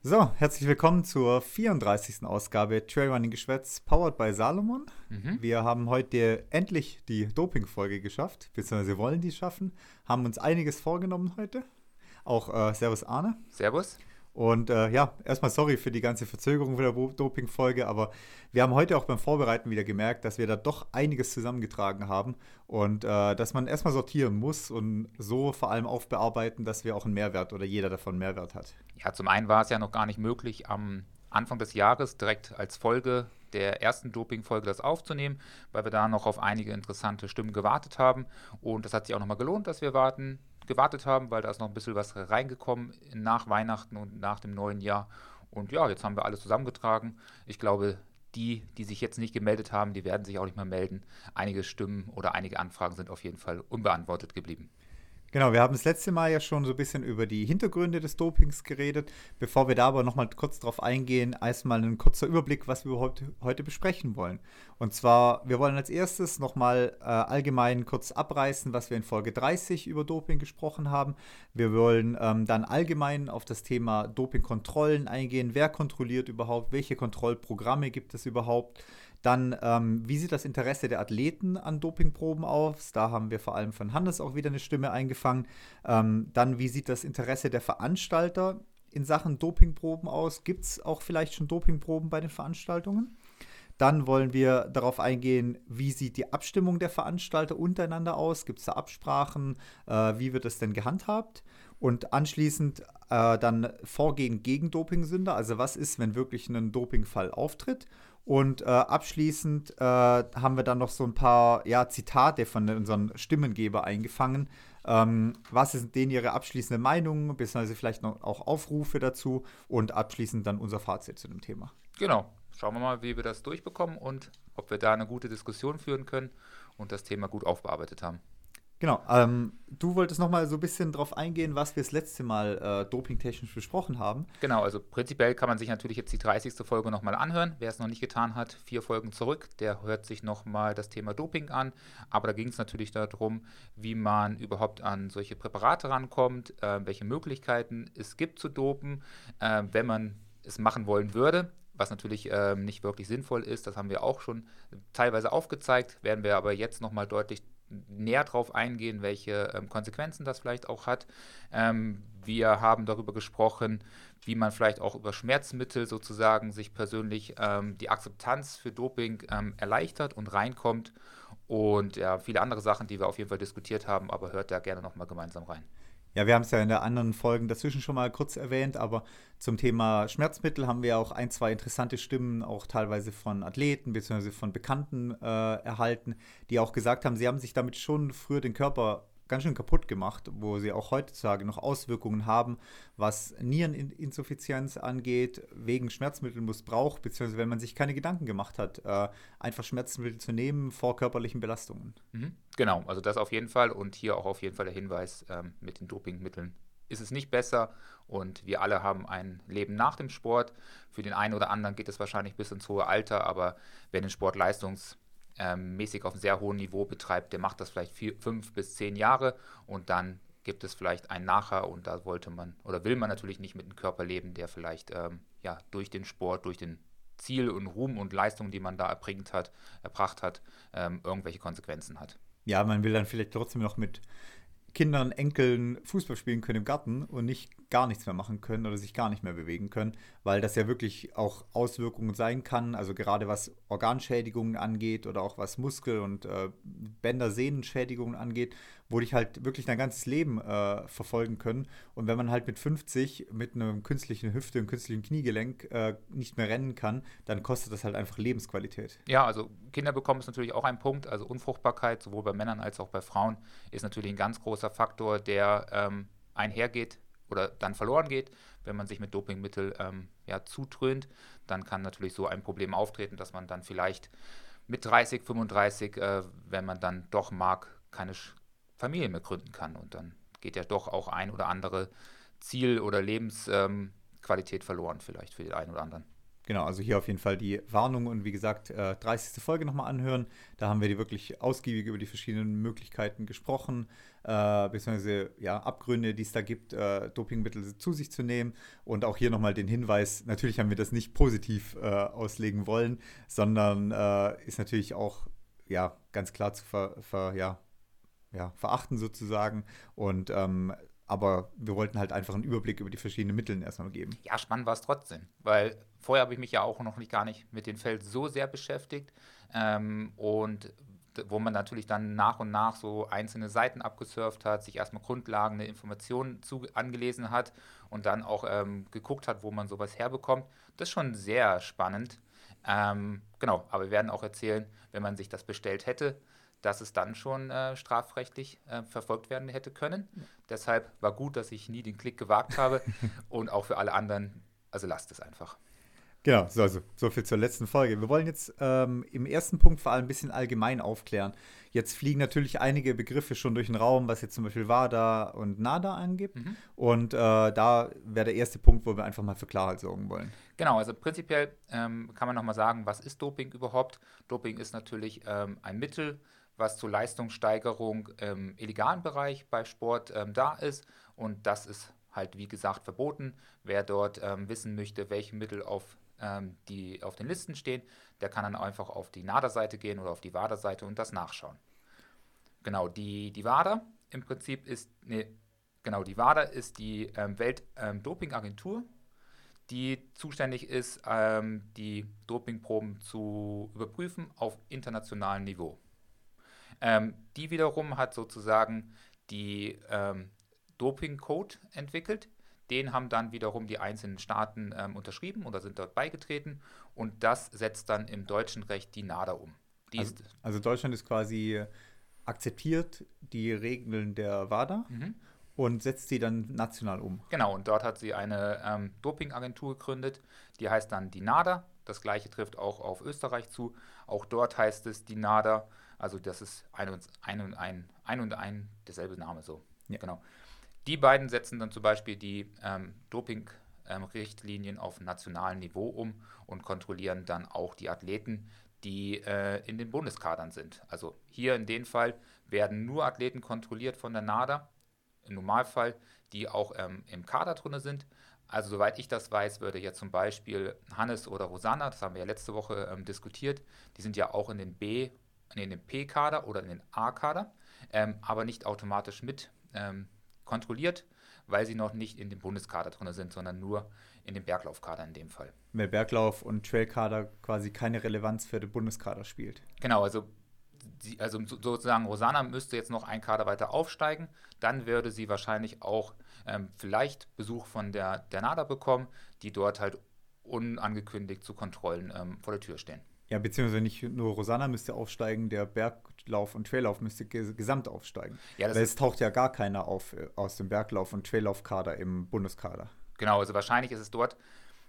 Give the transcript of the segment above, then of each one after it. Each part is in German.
So, herzlich willkommen zur 34. Ausgabe Trailrunning Geschwätz, powered by Salomon. Mhm. Wir haben heute endlich die Doping-Folge geschafft, beziehungsweise wollen die schaffen, haben uns einiges vorgenommen heute. Auch äh, Servus Arne. Servus. Und äh, ja, erstmal sorry für die ganze Verzögerung für der Doping-Folge, aber wir haben heute auch beim Vorbereiten wieder gemerkt, dass wir da doch einiges zusammengetragen haben und äh, dass man erstmal sortieren muss und so vor allem aufbearbeiten, dass wir auch einen Mehrwert oder jeder davon einen Mehrwert hat. Ja, zum einen war es ja noch gar nicht möglich, am Anfang des Jahres direkt als Folge der ersten Doping-Folge das aufzunehmen, weil wir da noch auf einige interessante Stimmen gewartet haben. Und das hat sich auch nochmal gelohnt, dass wir warten gewartet haben, weil da ist noch ein bisschen was reingekommen nach Weihnachten und nach dem neuen Jahr. Und ja, jetzt haben wir alles zusammengetragen. Ich glaube, die, die sich jetzt nicht gemeldet haben, die werden sich auch nicht mehr melden. Einige Stimmen oder einige Anfragen sind auf jeden Fall unbeantwortet geblieben. Genau, wir haben das letzte Mal ja schon so ein bisschen über die Hintergründe des Dopings geredet. Bevor wir da aber nochmal kurz drauf eingehen, erstmal ein kurzer Überblick, was wir heute, heute besprechen wollen. Und zwar, wir wollen als erstes nochmal äh, allgemein kurz abreißen, was wir in Folge 30 über Doping gesprochen haben. Wir wollen ähm, dann allgemein auf das Thema Dopingkontrollen eingehen. Wer kontrolliert überhaupt? Welche Kontrollprogramme gibt es überhaupt? Dann, ähm, wie sieht das Interesse der Athleten an Dopingproben aus? Da haben wir vor allem von Hannes auch wieder eine Stimme eingefangen. Ähm, dann, wie sieht das Interesse der Veranstalter in Sachen Dopingproben aus? Gibt es auch vielleicht schon Dopingproben bei den Veranstaltungen? Dann wollen wir darauf eingehen, wie sieht die Abstimmung der Veranstalter untereinander aus? Gibt es da Absprachen? Äh, wie wird das denn gehandhabt? Und anschließend äh, dann Vorgehen gegen Dopingsünder. Also was ist, wenn wirklich ein Dopingfall auftritt? Und äh, abschließend äh, haben wir dann noch so ein paar ja, Zitate von unseren Stimmengeber eingefangen. Ähm, was sind denen ihre abschließende Meinung, beziehungsweise vielleicht noch auch Aufrufe dazu und abschließend dann unser Fazit zu dem Thema. Genau. Schauen wir mal, wie wir das durchbekommen und ob wir da eine gute Diskussion führen können und das Thema gut aufbearbeitet haben. Genau. Ähm, du wolltest noch mal so ein bisschen drauf eingehen, was wir das letzte Mal äh, dopingtechnisch besprochen haben. Genau, also prinzipiell kann man sich natürlich jetzt die 30. Folge noch mal anhören. Wer es noch nicht getan hat, vier Folgen zurück, der hört sich noch mal das Thema Doping an. Aber da ging es natürlich darum, wie man überhaupt an solche Präparate rankommt, äh, welche Möglichkeiten es gibt zu dopen, äh, wenn man es machen wollen würde was natürlich ähm, nicht wirklich sinnvoll ist. Das haben wir auch schon teilweise aufgezeigt, werden wir aber jetzt nochmal deutlich näher darauf eingehen, welche ähm, Konsequenzen das vielleicht auch hat. Ähm, wir haben darüber gesprochen, wie man vielleicht auch über Schmerzmittel sozusagen sich persönlich ähm, die Akzeptanz für Doping ähm, erleichtert und reinkommt. Und ja, viele andere Sachen, die wir auf jeden Fall diskutiert haben, aber hört da gerne nochmal gemeinsam rein. Ja, wir haben es ja in der anderen Folgen dazwischen schon mal kurz erwähnt, aber zum Thema Schmerzmittel haben wir auch ein, zwei interessante Stimmen, auch teilweise von Athleten bzw. von Bekannten äh, erhalten, die auch gesagt haben, sie haben sich damit schon früher den Körper ganz schön kaputt gemacht, wo sie auch heutzutage noch Auswirkungen haben, was Niereninsuffizienz angeht, wegen Schmerzmittelmissbrauch, beziehungsweise wenn man sich keine Gedanken gemacht hat, äh, einfach Schmerzmittel zu nehmen vor körperlichen Belastungen. Mhm. Genau, also das auf jeden Fall und hier auch auf jeden Fall der Hinweis ähm, mit den Dopingmitteln ist es nicht besser und wir alle haben ein Leben nach dem Sport. Für den einen oder anderen geht es wahrscheinlich bis ins hohe Alter, aber wer den Sport leistungs ähm, mäßig auf einem sehr hohen Niveau betreibt, der macht das vielleicht vier, fünf bis zehn Jahre und dann gibt es vielleicht ein Nachher und da wollte man oder will man natürlich nicht mit einem Körper leben, der vielleicht ähm, ja, durch den Sport, durch den Ziel und Ruhm und Leistung, die man da erbringt hat, erbracht hat, ähm, irgendwelche Konsequenzen hat. Ja, man will dann vielleicht trotzdem noch mit Kindern, Enkeln Fußball spielen können im Garten und nicht gar nichts mehr machen können oder sich gar nicht mehr bewegen können, weil das ja wirklich auch Auswirkungen sein kann, also gerade was Organschädigungen angeht oder auch was Muskel- und äh, Bänder-Sehnenschädigungen angeht, wo dich halt wirklich dein ganzes Leben äh, verfolgen können. Und wenn man halt mit 50 mit einer künstlichen Hüfte und künstlichen Kniegelenk äh, nicht mehr rennen kann, dann kostet das halt einfach Lebensqualität. Ja, also Kinder bekommen ist natürlich auch ein Punkt, also Unfruchtbarkeit, sowohl bei Männern als auch bei Frauen, ist natürlich ein ganz großer Faktor, der ähm, einhergeht oder dann verloren geht, wenn man sich mit Dopingmittel ähm, ja, zutrönt, dann kann natürlich so ein Problem auftreten, dass man dann vielleicht mit 30, 35, äh, wenn man dann doch mag, keine Familie mehr gründen kann. Und dann geht ja doch auch ein oder andere Ziel oder Lebensqualität ähm, verloren, vielleicht für den einen oder anderen. Genau, also hier auf jeden Fall die Warnung und wie gesagt, äh, 30. Folge nochmal anhören. Da haben wir die wirklich ausgiebig über die verschiedenen Möglichkeiten gesprochen, äh, beziehungsweise ja, Abgründe, die es da gibt, äh, Dopingmittel zu sich zu nehmen. Und auch hier nochmal den Hinweis, natürlich haben wir das nicht positiv äh, auslegen wollen, sondern äh, ist natürlich auch ja, ganz klar zu ver, ver ja, ja, verachten sozusagen. Und ähm, aber wir wollten halt einfach einen Überblick über die verschiedenen Mittel erstmal geben. Ja, spannend war es trotzdem, weil vorher habe ich mich ja auch noch nicht gar nicht mit dem Feld so sehr beschäftigt ähm, und wo man natürlich dann nach und nach so einzelne Seiten abgesurft hat, sich erstmal grundlegende Informationen zu, angelesen hat und dann auch ähm, geguckt hat, wo man sowas herbekommt. Das ist schon sehr spannend. Ähm, genau, aber wir werden auch erzählen, wenn man sich das bestellt hätte, dass es dann schon äh, strafrechtlich äh, verfolgt werden hätte können. Ja. Deshalb war gut, dass ich nie den Klick gewagt habe und auch für alle anderen, also lasst es einfach. Genau, so, also so viel zur letzten Folge. Wir wollen jetzt ähm, im ersten Punkt vor allem ein bisschen allgemein aufklären. Jetzt fliegen natürlich einige Begriffe schon durch den Raum, was jetzt zum Beispiel WADA und NADA angibt. Mhm. Und äh, da wäre der erste Punkt, wo wir einfach mal für Klarheit sorgen wollen. Genau, also prinzipiell ähm, kann man nochmal sagen, was ist Doping überhaupt? Doping ist natürlich ähm, ein Mittel, was zur Leistungssteigerung im illegalen Bereich bei Sport ähm, da ist. Und das ist halt, wie gesagt, verboten. Wer dort ähm, wissen möchte, welche Mittel auf, ähm, die auf den Listen stehen, der kann dann einfach auf die NADA-Seite gehen oder auf die WADA-Seite und das nachschauen. Genau, die, die WADA im Prinzip ist, nee, genau, die WADA ist die ähm, Weltdopingagentur, ähm, die zuständig ist, ähm, die Dopingproben zu überprüfen auf internationalem Niveau. Ähm, die wiederum hat sozusagen die ähm, Doping-Code entwickelt. Den haben dann wiederum die einzelnen Staaten ähm, unterschrieben oder sind dort beigetreten und das setzt dann im deutschen Recht die NADA um. Die also, also, Deutschland ist quasi akzeptiert die Regeln der WADA mhm. und setzt sie dann national um. Genau, und dort hat sie eine ähm, Dopingagentur gegründet, die heißt dann die NADA. Das gleiche trifft auch auf Österreich zu. Auch dort heißt es die NADA. Also das ist ein und ein, und ein, ein, und ein derselbe Name so. Ja. Genau. Die beiden setzen dann zum Beispiel die ähm, Doping-Richtlinien ähm, auf nationalem Niveau um und kontrollieren dann auch die Athleten, die äh, in den Bundeskadern sind. Also hier in dem Fall werden nur Athleten kontrolliert von der NADA, im Normalfall, die auch ähm, im Kader drin sind. Also soweit ich das weiß, würde ja zum Beispiel Hannes oder Rosanna, das haben wir ja letzte Woche ähm, diskutiert, die sind ja auch in den B in den P-Kader oder in den A-Kader, ähm, aber nicht automatisch mit ähm, kontrolliert, weil sie noch nicht in dem Bundeskader drin sind, sondern nur in dem Berglaufkader in dem Fall. Weil Berglauf- und Trailkader quasi keine Relevanz für den Bundeskader spielt. Genau, also, die, also sozusagen Rosanna müsste jetzt noch ein Kader weiter aufsteigen, dann würde sie wahrscheinlich auch ähm, vielleicht Besuch von der, der NADA bekommen, die dort halt unangekündigt zu Kontrollen ähm, vor der Tür stehen. Ja, beziehungsweise nicht nur Rosanna müsste aufsteigen, der Berglauf und Traillauf müsste gesamt aufsteigen. Ja, Weil es taucht ja gar keiner auf äh, aus dem Berglauf- und Traillaufkader im Bundeskader. Genau, also wahrscheinlich ist es dort,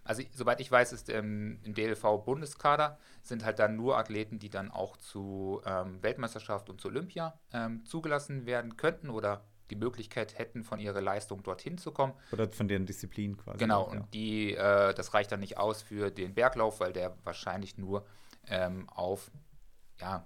also soweit ich weiß, ist im, im DLV-Bundeskader sind halt dann nur Athleten, die dann auch zu ähm, Weltmeisterschaft und zu Olympia ähm, zugelassen werden könnten oder die Möglichkeit hätten, von ihrer Leistung dorthin zu kommen. Oder von deren Disziplin quasi. Genau, auch, ja. und die, äh, das reicht dann nicht aus für den Berglauf, weil der wahrscheinlich nur ähm, auf ja,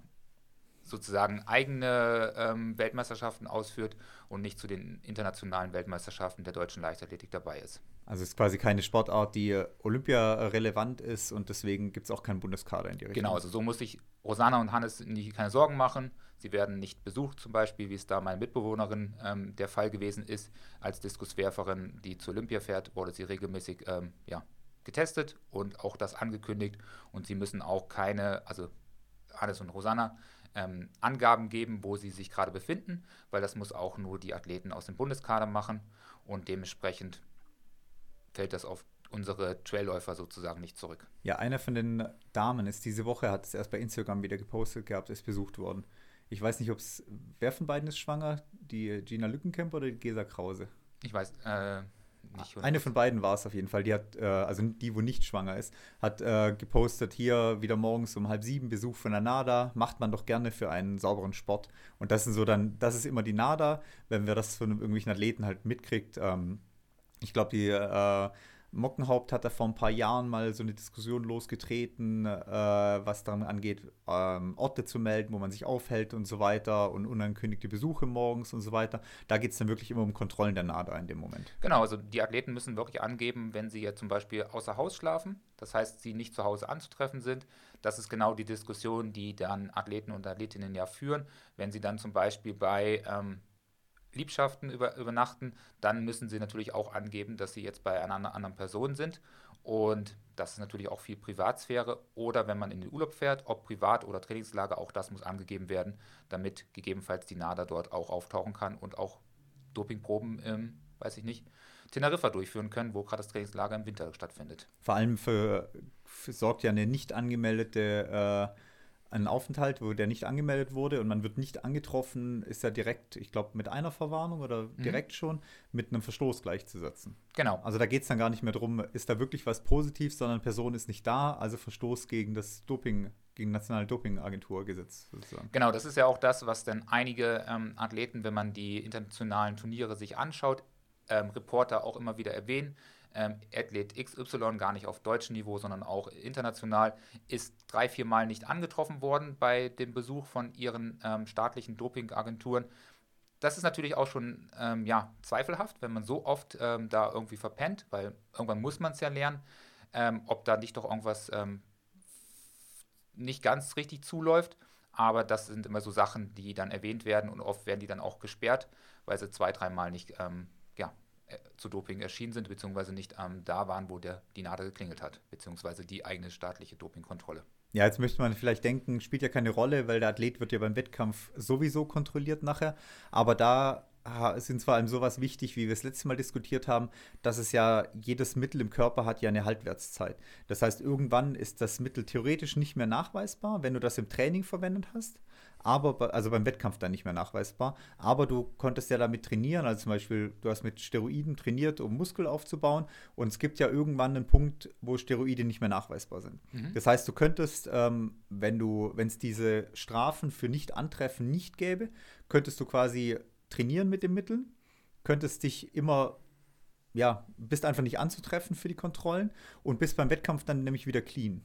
sozusagen eigene ähm, Weltmeisterschaften ausführt und nicht zu den internationalen Weltmeisterschaften der deutschen Leichtathletik dabei ist. Also es ist quasi keine Sportart, die Olympia-relevant ist und deswegen gibt es auch keinen Bundeskader in die Richtung. Genau, also so muss sich Rosanna und Hannes nicht, keine Sorgen machen. Sie werden nicht besucht, zum Beispiel, wie es da meine Mitbewohnerin ähm, der Fall gewesen ist. Als Diskuswerferin, die zur Olympia fährt, wurde sie regelmäßig ähm, ja, getestet und auch das angekündigt. Und sie müssen auch keine, also Hannes und Rosanna, ähm, Angaben geben, wo sie sich gerade befinden, weil das muss auch nur die Athleten aus dem Bundeskader machen. Und dementsprechend fällt das auf unsere Trailläufer sozusagen nicht zurück. Ja, einer von den Damen ist diese Woche, hat es erst bei Instagram wieder gepostet gehabt, ist besucht worden. Ich weiß nicht, ob es, wer von beiden ist schwanger? Die Gina Lückenkämper oder die Gesa Krause? Ich weiß, äh. Eine von beiden war es auf jeden Fall. Die hat, äh, also die, wo nicht schwanger ist, hat äh, gepostet, hier wieder morgens um halb sieben Besuch von der NADA, macht man doch gerne für einen sauberen Sport. Und das sind so dann, das ist immer die NADA, wenn wir das von irgendwelchen Athleten halt mitkriegt. Ähm, ich glaube, die äh, Mockenhaupt hat da vor ein paar Jahren mal so eine Diskussion losgetreten, äh, was daran angeht, ähm, Orte zu melden, wo man sich aufhält und so weiter und unangekündigte Besuche morgens und so weiter. Da geht es dann wirklich immer um Kontrollen der NADA in dem Moment. Genau, also die Athleten müssen wirklich angeben, wenn sie ja zum Beispiel außer Haus schlafen, das heißt, sie nicht zu Hause anzutreffen sind. Das ist genau die Diskussion, die dann Athleten und Athletinnen ja führen. Wenn sie dann zum Beispiel bei ähm, Liebschaften über, übernachten, dann müssen sie natürlich auch angeben, dass sie jetzt bei einer anderen Person sind. Und das ist natürlich auch viel Privatsphäre. Oder wenn man in den Urlaub fährt, ob Privat- oder Trainingslager, auch das muss angegeben werden, damit gegebenenfalls die NADA dort auch auftauchen kann und auch Dopingproben, ähm, weiß ich nicht, Teneriffa durchführen können, wo gerade das Trainingslager im Winter stattfindet. Vor allem für, für sorgt ja eine nicht angemeldete äh, einen Aufenthalt, wo der nicht angemeldet wurde und man wird nicht angetroffen, ist ja direkt, ich glaube, mit einer Verwarnung oder mhm. direkt mhm. schon mit einem Verstoß gleichzusetzen. Genau. Also da geht es dann gar nicht mehr darum, ist da wirklich was positiv, sondern Person ist nicht da, also Verstoß gegen das Doping, gegen nationale Dopingagenturgesetz sozusagen. Genau, das ist ja auch das, was dann einige ähm, Athleten, wenn man die internationalen Turniere sich anschaut, ähm, Reporter auch immer wieder erwähnen ähm, Athlet XY, gar nicht auf deutschem Niveau, sondern auch international, ist drei, vier Mal nicht angetroffen worden bei dem Besuch von ihren ähm, staatlichen Dopingagenturen. Das ist natürlich auch schon ähm, ja, zweifelhaft, wenn man so oft ähm, da irgendwie verpennt, weil irgendwann muss man es ja lernen, ähm, ob da nicht doch irgendwas ähm, nicht ganz richtig zuläuft. Aber das sind immer so Sachen, die dann erwähnt werden und oft werden die dann auch gesperrt, weil sie zwei, dreimal nicht äh, zu Doping erschienen sind, beziehungsweise nicht ähm, da waren, wo der, die Nadel geklingelt hat, beziehungsweise die eigene staatliche Dopingkontrolle. Ja, jetzt möchte man vielleicht denken, spielt ja keine Rolle, weil der Athlet wird ja beim Wettkampf sowieso kontrolliert nachher. Aber da sind vor allem sowas wichtig, wie wir es letztes Mal diskutiert haben, dass es ja jedes Mittel im Körper hat ja eine Haltwertszeit. Das heißt, irgendwann ist das Mittel theoretisch nicht mehr nachweisbar, wenn du das im Training verwendet hast aber also beim Wettkampf dann nicht mehr nachweisbar. Aber du konntest ja damit trainieren, also zum Beispiel, du hast mit Steroiden trainiert, um Muskel aufzubauen. Und es gibt ja irgendwann einen Punkt, wo Steroide nicht mehr nachweisbar sind. Mhm. Das heißt, du könntest, ähm, wenn du, wenn es diese Strafen für Nicht-Antreffen nicht gäbe, könntest du quasi trainieren mit den Mitteln, könntest dich immer ja, bist einfach nicht anzutreffen für die Kontrollen und bist beim Wettkampf dann nämlich wieder clean.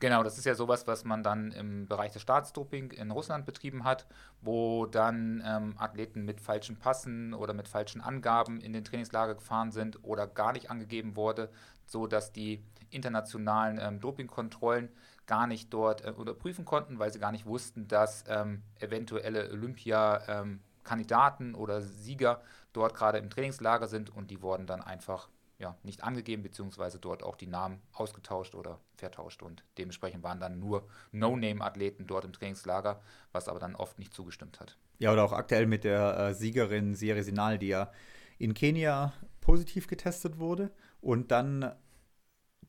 Genau, das ist ja sowas, was man dann im Bereich des Staatsdoping in Russland betrieben hat, wo dann ähm, Athleten mit falschen Passen oder mit falschen Angaben in den Trainingslager gefahren sind oder gar nicht angegeben wurde, sodass die internationalen ähm, Dopingkontrollen gar nicht dort äh, überprüfen konnten, weil sie gar nicht wussten, dass ähm, eventuelle Olympia-Kandidaten ähm, oder Sieger dort gerade im Trainingslager sind und die wurden dann einfach ja, nicht angegeben, beziehungsweise dort auch die Namen ausgetauscht oder vertauscht. Und dementsprechend waren dann nur No-Name-Athleten dort im Trainingslager, was aber dann oft nicht zugestimmt hat. Ja, oder auch aktuell mit der äh, Siegerin Sierra Sinal, die ja in Kenia positiv getestet wurde und dann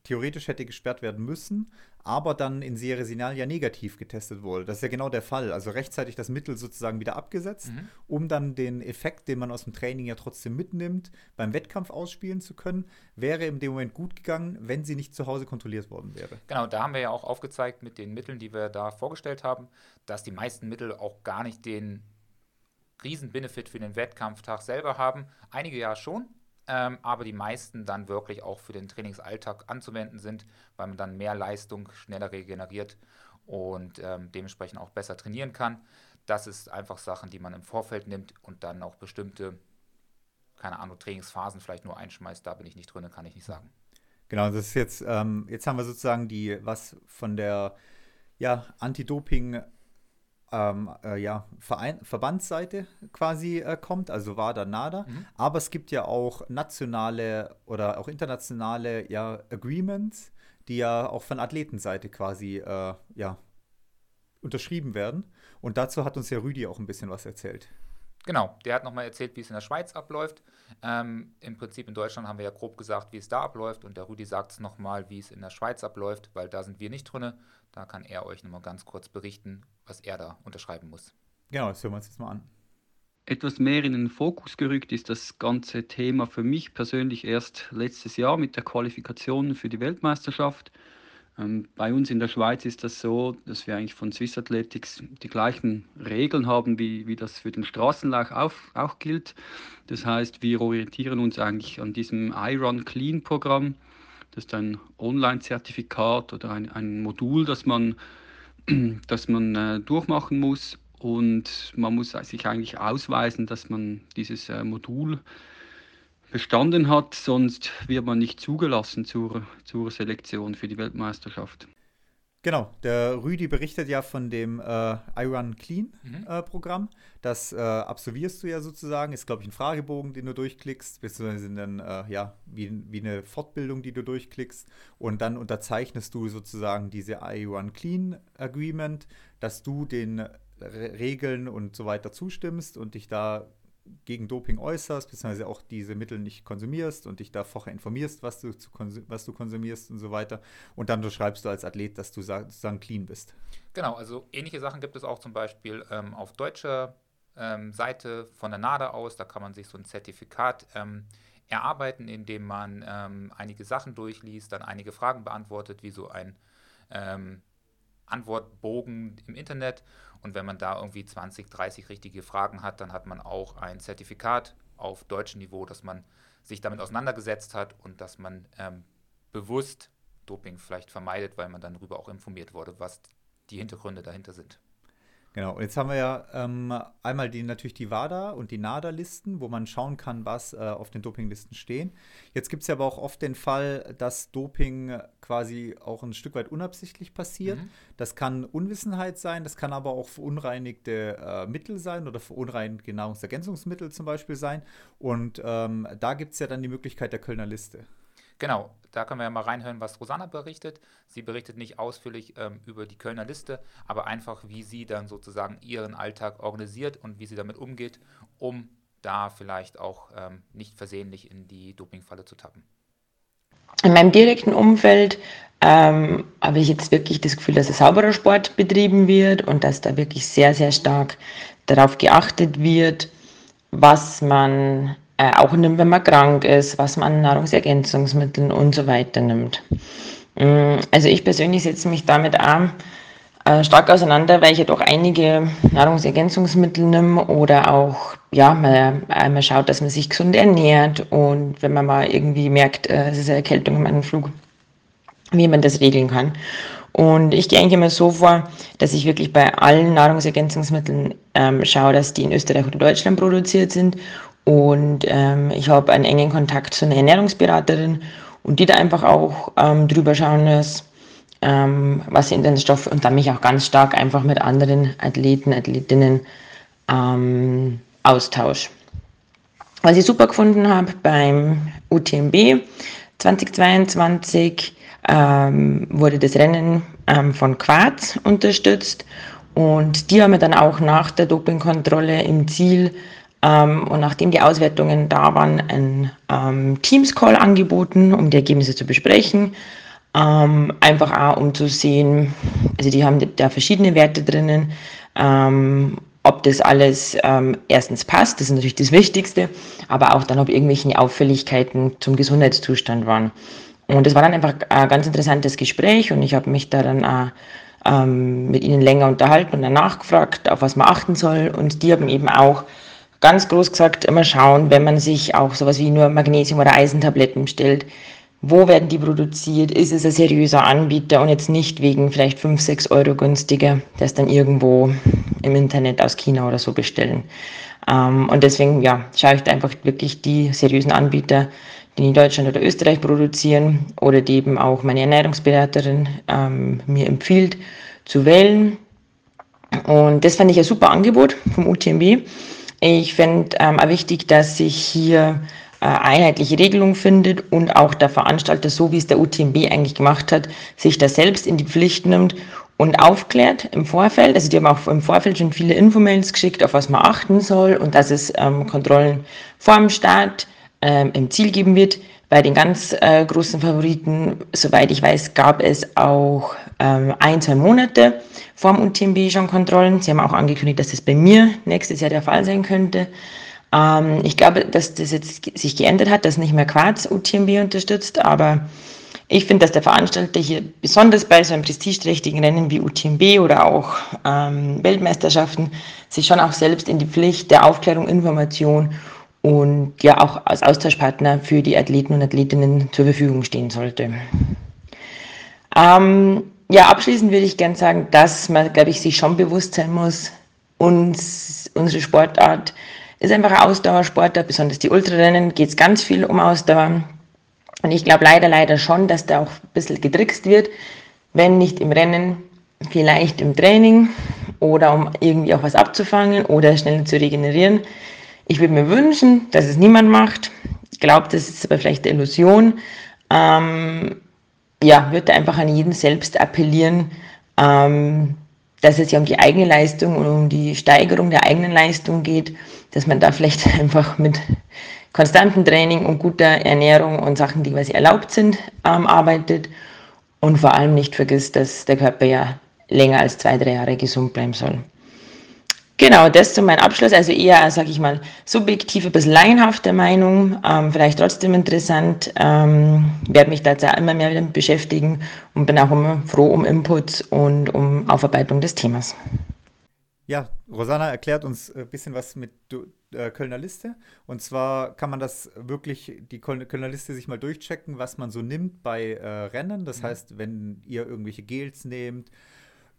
theoretisch hätte gesperrt werden müssen, aber dann in Serie Sinal ja negativ getestet wurde. Das ist ja genau der Fall. Also rechtzeitig das Mittel sozusagen wieder abgesetzt, mhm. um dann den Effekt, den man aus dem Training ja trotzdem mitnimmt, beim Wettkampf ausspielen zu können, wäre in dem Moment gut gegangen, wenn sie nicht zu Hause kontrolliert worden wäre. Genau, da haben wir ja auch aufgezeigt mit den Mitteln, die wir da vorgestellt haben, dass die meisten Mittel auch gar nicht den Riesen-Benefit für den Wettkampftag selber haben. Einige ja schon, ähm, aber die meisten dann wirklich auch für den Trainingsalltag anzuwenden sind, weil man dann mehr Leistung schneller regeneriert und ähm, dementsprechend auch besser trainieren kann. Das ist einfach Sachen, die man im Vorfeld nimmt und dann auch bestimmte, keine Ahnung, Trainingsphasen vielleicht nur einschmeißt. Da bin ich nicht drin, kann ich nicht sagen. Genau, das ist jetzt, ähm, jetzt haben wir sozusagen die, was von der ja, Anti-Doping- ähm, äh, ja, Verein, Verbandsseite quasi äh, kommt, also WADA NADA. Mhm. Aber es gibt ja auch nationale oder auch internationale ja, Agreements, die ja auch von Athletenseite quasi äh, ja, unterschrieben werden. Und dazu hat uns ja Rüdi auch ein bisschen was erzählt. Genau, der hat nochmal erzählt, wie es in der Schweiz abläuft. Ähm, Im Prinzip in Deutschland haben wir ja grob gesagt, wie es da abläuft. Und der Rüdi sagt es nochmal, wie es in der Schweiz abläuft, weil da sind wir nicht drin. Da kann er euch nochmal ganz kurz berichten, was er da unterschreiben muss. Genau, das hören wir uns jetzt mal an. Etwas mehr in den Fokus gerückt ist das ganze Thema für mich persönlich erst letztes Jahr mit der Qualifikation für die Weltmeisterschaft. Ähm, bei uns in der Schweiz ist das so, dass wir eigentlich von Swiss Athletics die gleichen Regeln haben, wie, wie das für den Straßenlauf auch, auch gilt. Das heißt, wir orientieren uns eigentlich an diesem iRun Clean Programm. Das ist ein Online-Zertifikat oder ein, ein Modul, das man, das man äh, durchmachen muss. Und man muss sich eigentlich ausweisen, dass man dieses äh, Modul bestanden hat, sonst wird man nicht zugelassen zur, zur Selektion für die Weltmeisterschaft. Genau, der Rüdi berichtet ja von dem äh, iRun Clean mhm. äh, Programm. Das äh, absolvierst du ja sozusagen. Ist, glaube ich, ein Fragebogen, den du durchklickst, beziehungsweise dann, äh, ja, wie, wie eine Fortbildung, die du durchklickst. Und dann unterzeichnest du sozusagen diese iRun Clean Agreement, dass du den Re Regeln und so weiter zustimmst und dich da gegen Doping äußerst, beziehungsweise auch diese Mittel nicht konsumierst und dich da vorher informierst, was du, was du konsumierst und so weiter. Und dann schreibst du als Athlet, dass du sozusagen clean bist. Genau, also ähnliche Sachen gibt es auch zum Beispiel ähm, auf deutscher ähm, Seite von der NADA aus. Da kann man sich so ein Zertifikat ähm, erarbeiten, indem man ähm, einige Sachen durchliest, dann einige Fragen beantwortet, wie so ein ähm, Antwortbogen im Internet und wenn man da irgendwie 20, 30 richtige Fragen hat, dann hat man auch ein Zertifikat auf deutschem Niveau, dass man sich damit auseinandergesetzt hat und dass man ähm, bewusst Doping vielleicht vermeidet, weil man dann darüber auch informiert wurde, was die Hintergründe dahinter sind. Genau, und jetzt haben wir ja ähm, einmal die, natürlich die WADA und die NADA-Listen, wo man schauen kann, was äh, auf den Dopinglisten stehen. Jetzt gibt es ja aber auch oft den Fall, dass Doping quasi auch ein Stück weit unabsichtlich passiert. Mhm. Das kann Unwissenheit sein, das kann aber auch verunreinigte äh, Mittel sein oder verunreinigte Nahrungsergänzungsmittel zum Beispiel sein. Und ähm, da gibt es ja dann die Möglichkeit der Kölner Liste. Genau, da können wir ja mal reinhören, was Rosanna berichtet. Sie berichtet nicht ausführlich ähm, über die Kölner Liste, aber einfach, wie sie dann sozusagen ihren Alltag organisiert und wie sie damit umgeht, um da vielleicht auch ähm, nicht versehentlich in die Dopingfalle zu tappen. In meinem direkten Umfeld ähm, habe ich jetzt wirklich das Gefühl, dass ein sauberer Sport betrieben wird und dass da wirklich sehr, sehr stark darauf geachtet wird, was man äh, auch nimmt, wenn man krank ist, was man an Nahrungsergänzungsmitteln und so weiter nimmt. Mm, also ich persönlich setze mich damit auch äh, stark auseinander, weil ich ja doch einige Nahrungsergänzungsmittel nehme oder auch, ja, man, äh, man schaut, dass man sich gesund ernährt und wenn man mal irgendwie merkt, äh, es ist eine Erkältung im Anflug, wie man das regeln kann. Und ich gehe eigentlich immer so vor, dass ich wirklich bei allen Nahrungsergänzungsmitteln ähm, schaue, dass die in Österreich oder Deutschland produziert sind und ähm, ich habe einen engen Kontakt zu einer Ernährungsberaterin und die da einfach auch ähm, drüber schauen lässt, ähm, was sind denn Stoffe und dann mich auch ganz stark einfach mit anderen Athleten, Athletinnen ähm, austausche. Was ich super gefunden habe beim UTMB 2022 ähm, wurde das Rennen ähm, von Quarz unterstützt und die haben mir dann auch nach der Dopingkontrolle im Ziel ähm, und nachdem die Auswertungen da waren, ein ähm, Teams-Call angeboten, um die Ergebnisse zu besprechen. Ähm, einfach auch, um zu sehen, also die haben da verschiedene Werte drinnen, ähm, ob das alles ähm, erstens passt, das ist natürlich das Wichtigste, aber auch dann, ob irgendwelche Auffälligkeiten zum Gesundheitszustand waren. Und das war dann einfach ein ganz interessantes Gespräch und ich habe mich da dann auch ähm, mit ihnen länger unterhalten und dann nachgefragt, auf was man achten soll. Und die haben eben auch ganz groß gesagt immer schauen, wenn man sich auch sowas wie nur Magnesium- oder Eisentabletten stellt, wo werden die produziert? Ist es ein seriöser Anbieter und jetzt nicht wegen vielleicht 5, 6 Euro günstiger, das dann irgendwo im Internet aus China oder so bestellen. Ähm, und deswegen, ja, schaue ich da einfach wirklich die seriösen Anbieter, die in Deutschland oder Österreich produzieren oder die eben auch meine Ernährungsberaterin ähm, mir empfiehlt zu wählen. Und das fand ich ein super Angebot vom UTMB. Ich fände ähm, wichtig, dass sich hier äh, einheitliche Regelung findet und auch der Veranstalter, so wie es der UTMB eigentlich gemacht hat, sich da selbst in die Pflicht nimmt und aufklärt im Vorfeld. Also die haben auch im Vorfeld schon viele Infomails geschickt, auf was man achten soll und dass es ähm, Kontrollen vor dem Start ähm, im Ziel geben wird. Bei den ganz äh, großen Favoriten, soweit ich weiß, gab es auch ähm, ein, zwei Monate vor dem UTMB schon Kontrollen. Sie haben auch angekündigt, dass das bei mir nächstes Jahr der Fall sein könnte. Ähm, ich glaube, dass das jetzt sich geändert hat, dass nicht mehr Quarz UTMB unterstützt, aber Ich finde, dass der Veranstalter hier besonders bei so einem prestigeträchtigen Rennen wie UTMB oder auch ähm, Weltmeisterschaften sich schon auch selbst in die Pflicht der Aufklärung, Information und ja auch als Austauschpartner für die Athleten und Athletinnen zur Verfügung stehen sollte. Ähm, ja, abschließend würde ich gerne sagen, dass man, glaube ich, sich schon bewusst sein muss, uns, unsere Sportart ist einfach ein Ausdauersportart, besonders die Ultrarennen geht es ganz viel um Ausdauer. Und ich glaube leider, leider schon, dass da auch ein bisschen getrickst wird, wenn nicht im Rennen, vielleicht im Training oder um irgendwie auch was abzufangen oder schneller zu regenerieren. Ich würde mir wünschen, dass es niemand macht. Ich glaube, das ist aber vielleicht eine Illusion. Ähm, ja, würde einfach an jeden selbst appellieren, ähm, dass es ja um die eigene Leistung und um die Steigerung der eigenen Leistung geht, dass man da vielleicht einfach mit konstantem Training und guter Ernährung und Sachen, die quasi erlaubt sind, ähm, arbeitet und vor allem nicht vergisst, dass der Körper ja länger als zwei, drei Jahre gesund bleiben soll. Genau, das zu meinem Abschluss. Also eher, sage ich mal, subjektive, bis laienhafte Meinung, ähm, vielleicht trotzdem interessant. Ähm, werde mich da immer mehr damit beschäftigen und bin auch immer froh um Inputs und um Aufarbeitung des Themas. Ja, Rosanna erklärt uns ein bisschen was mit äh, Kölner Liste. Und zwar kann man das wirklich, die Kölner Liste sich mal durchchecken, was man so nimmt bei äh, Rennen. Das mhm. heißt, wenn ihr irgendwelche Gels nehmt,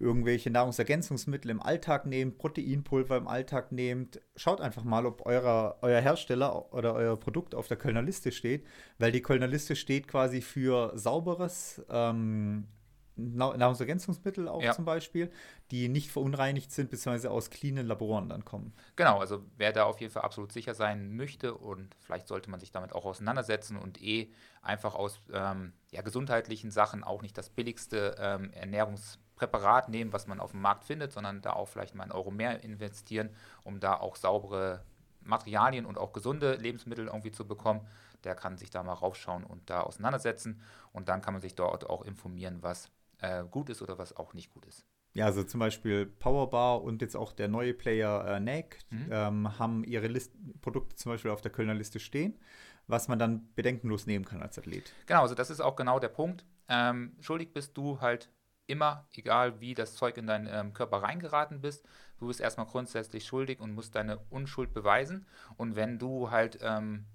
irgendwelche Nahrungsergänzungsmittel im Alltag nehmt, Proteinpulver im Alltag nehmt, schaut einfach mal, ob eurer, euer Hersteller oder euer Produkt auf der Kölner Liste steht, weil die Kölner Liste steht quasi für sauberes ähm, Nahrungsergänzungsmittel auch ja. zum Beispiel, die nicht verunreinigt sind, beziehungsweise aus cleanen Laboren dann kommen. Genau, also wer da auf jeden Fall absolut sicher sein möchte und vielleicht sollte man sich damit auch auseinandersetzen und eh einfach aus ähm, ja, gesundheitlichen Sachen auch nicht das billigste ähm, Ernährungs Präparat nehmen, was man auf dem Markt findet, sondern da auch vielleicht mal einen Euro mehr investieren, um da auch saubere Materialien und auch gesunde Lebensmittel irgendwie zu bekommen. Der kann sich da mal raufschauen und da auseinandersetzen und dann kann man sich dort auch informieren, was äh, gut ist oder was auch nicht gut ist. Ja, also zum Beispiel Powerbar und jetzt auch der neue Player äh, NAC mhm. ähm, haben ihre List Produkte zum Beispiel auf der Kölner Liste stehen, was man dann bedenkenlos nehmen kann als Athlet. Genau, also das ist auch genau der Punkt. Ähm, schuldig bist du halt immer, egal wie das Zeug in deinen ähm, Körper reingeraten bist, du bist erstmal grundsätzlich schuldig und musst deine Unschuld beweisen. Und wenn du halt ähm,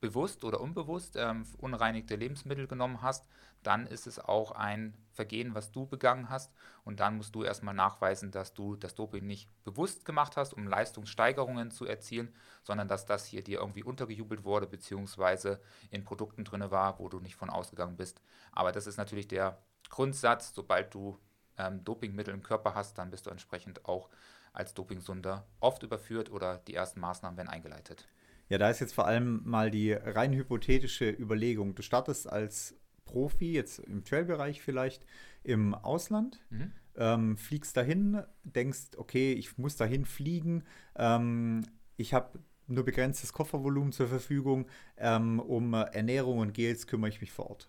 bewusst oder unbewusst ähm, unreinigte Lebensmittel genommen hast, dann ist es auch ein Vergehen, was du begangen hast. Und dann musst du erstmal nachweisen, dass du das Doping nicht bewusst gemacht hast, um Leistungssteigerungen zu erzielen, sondern dass das hier dir irgendwie untergejubelt wurde, beziehungsweise in Produkten drin war, wo du nicht von ausgegangen bist. Aber das ist natürlich der Grundsatz, sobald du ähm, Dopingmittel im Körper hast, dann bist du entsprechend auch als Dopingsünder oft überführt oder die ersten Maßnahmen werden eingeleitet. Ja, da ist jetzt vor allem mal die rein hypothetische Überlegung. Du startest als Profi, jetzt im Trailbereich vielleicht, im Ausland, mhm. ähm, fliegst dahin, denkst, okay, ich muss dahin fliegen, ähm, ich habe nur begrenztes Koffervolumen zur Verfügung, ähm, um Ernährung und Gels kümmere ich mich vor Ort.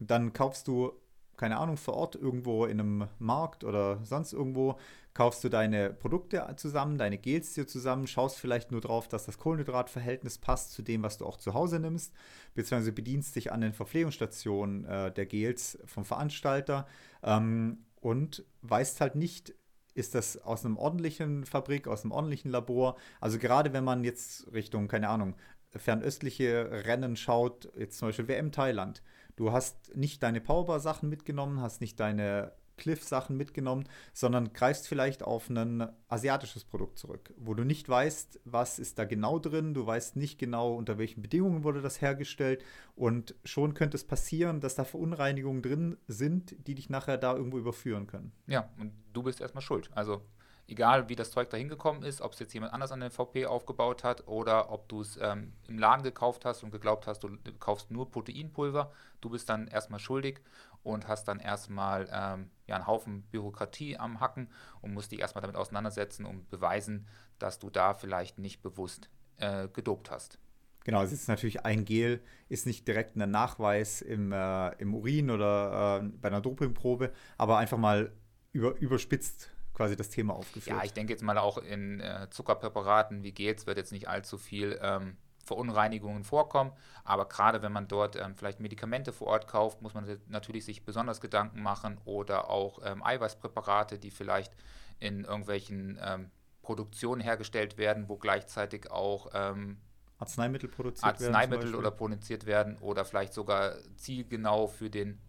Dann kaufst du keine Ahnung, vor Ort irgendwo in einem Markt oder sonst irgendwo, kaufst du deine Produkte zusammen, deine Gels dir zusammen, schaust vielleicht nur drauf, dass das Kohlenhydratverhältnis passt zu dem, was du auch zu Hause nimmst, beziehungsweise bedienst dich an den Verpflegungsstationen äh, der Gels vom Veranstalter ähm, und weißt halt nicht, ist das aus einem ordentlichen Fabrik, aus einem ordentlichen Labor. Also gerade wenn man jetzt Richtung, keine Ahnung, fernöstliche Rennen schaut, jetzt zum Beispiel WM Thailand, Du hast nicht deine Powerbar-Sachen mitgenommen, hast nicht deine Cliff-Sachen mitgenommen, sondern greifst vielleicht auf ein asiatisches Produkt zurück, wo du nicht weißt, was ist da genau drin, du weißt nicht genau, unter welchen Bedingungen wurde das hergestellt und schon könnte es passieren, dass da Verunreinigungen drin sind, die dich nachher da irgendwo überführen können. Ja, und du bist erstmal schuld. Also egal wie das Zeug da hingekommen ist, ob es jetzt jemand anders an den VP aufgebaut hat oder ob du es ähm, im Laden gekauft hast und geglaubt hast, du kaufst nur Proteinpulver, du bist dann erstmal schuldig und hast dann erstmal ähm, ja, einen Haufen Bürokratie am Hacken und musst dich erstmal damit auseinandersetzen und beweisen, dass du da vielleicht nicht bewusst äh, gedopt hast. Genau, es ist natürlich ein Gel, ist nicht direkt ein Nachweis im, äh, im Urin oder äh, bei einer Dopingprobe, aber einfach mal über, überspitzt quasi das Thema aufgeführt. Ja, ich denke jetzt mal auch in äh, Zuckerpräparaten wie Gels wird jetzt nicht allzu viel ähm, Verunreinigungen vorkommen. Aber gerade wenn man dort ähm, vielleicht Medikamente vor Ort kauft, muss man natürlich sich besonders Gedanken machen oder auch ähm, Eiweißpräparate, die vielleicht in irgendwelchen ähm, Produktionen hergestellt werden, wo gleichzeitig auch ähm, Arzneimittel produziert Arzneimittel werden. oder produziert werden oder vielleicht sogar zielgenau für den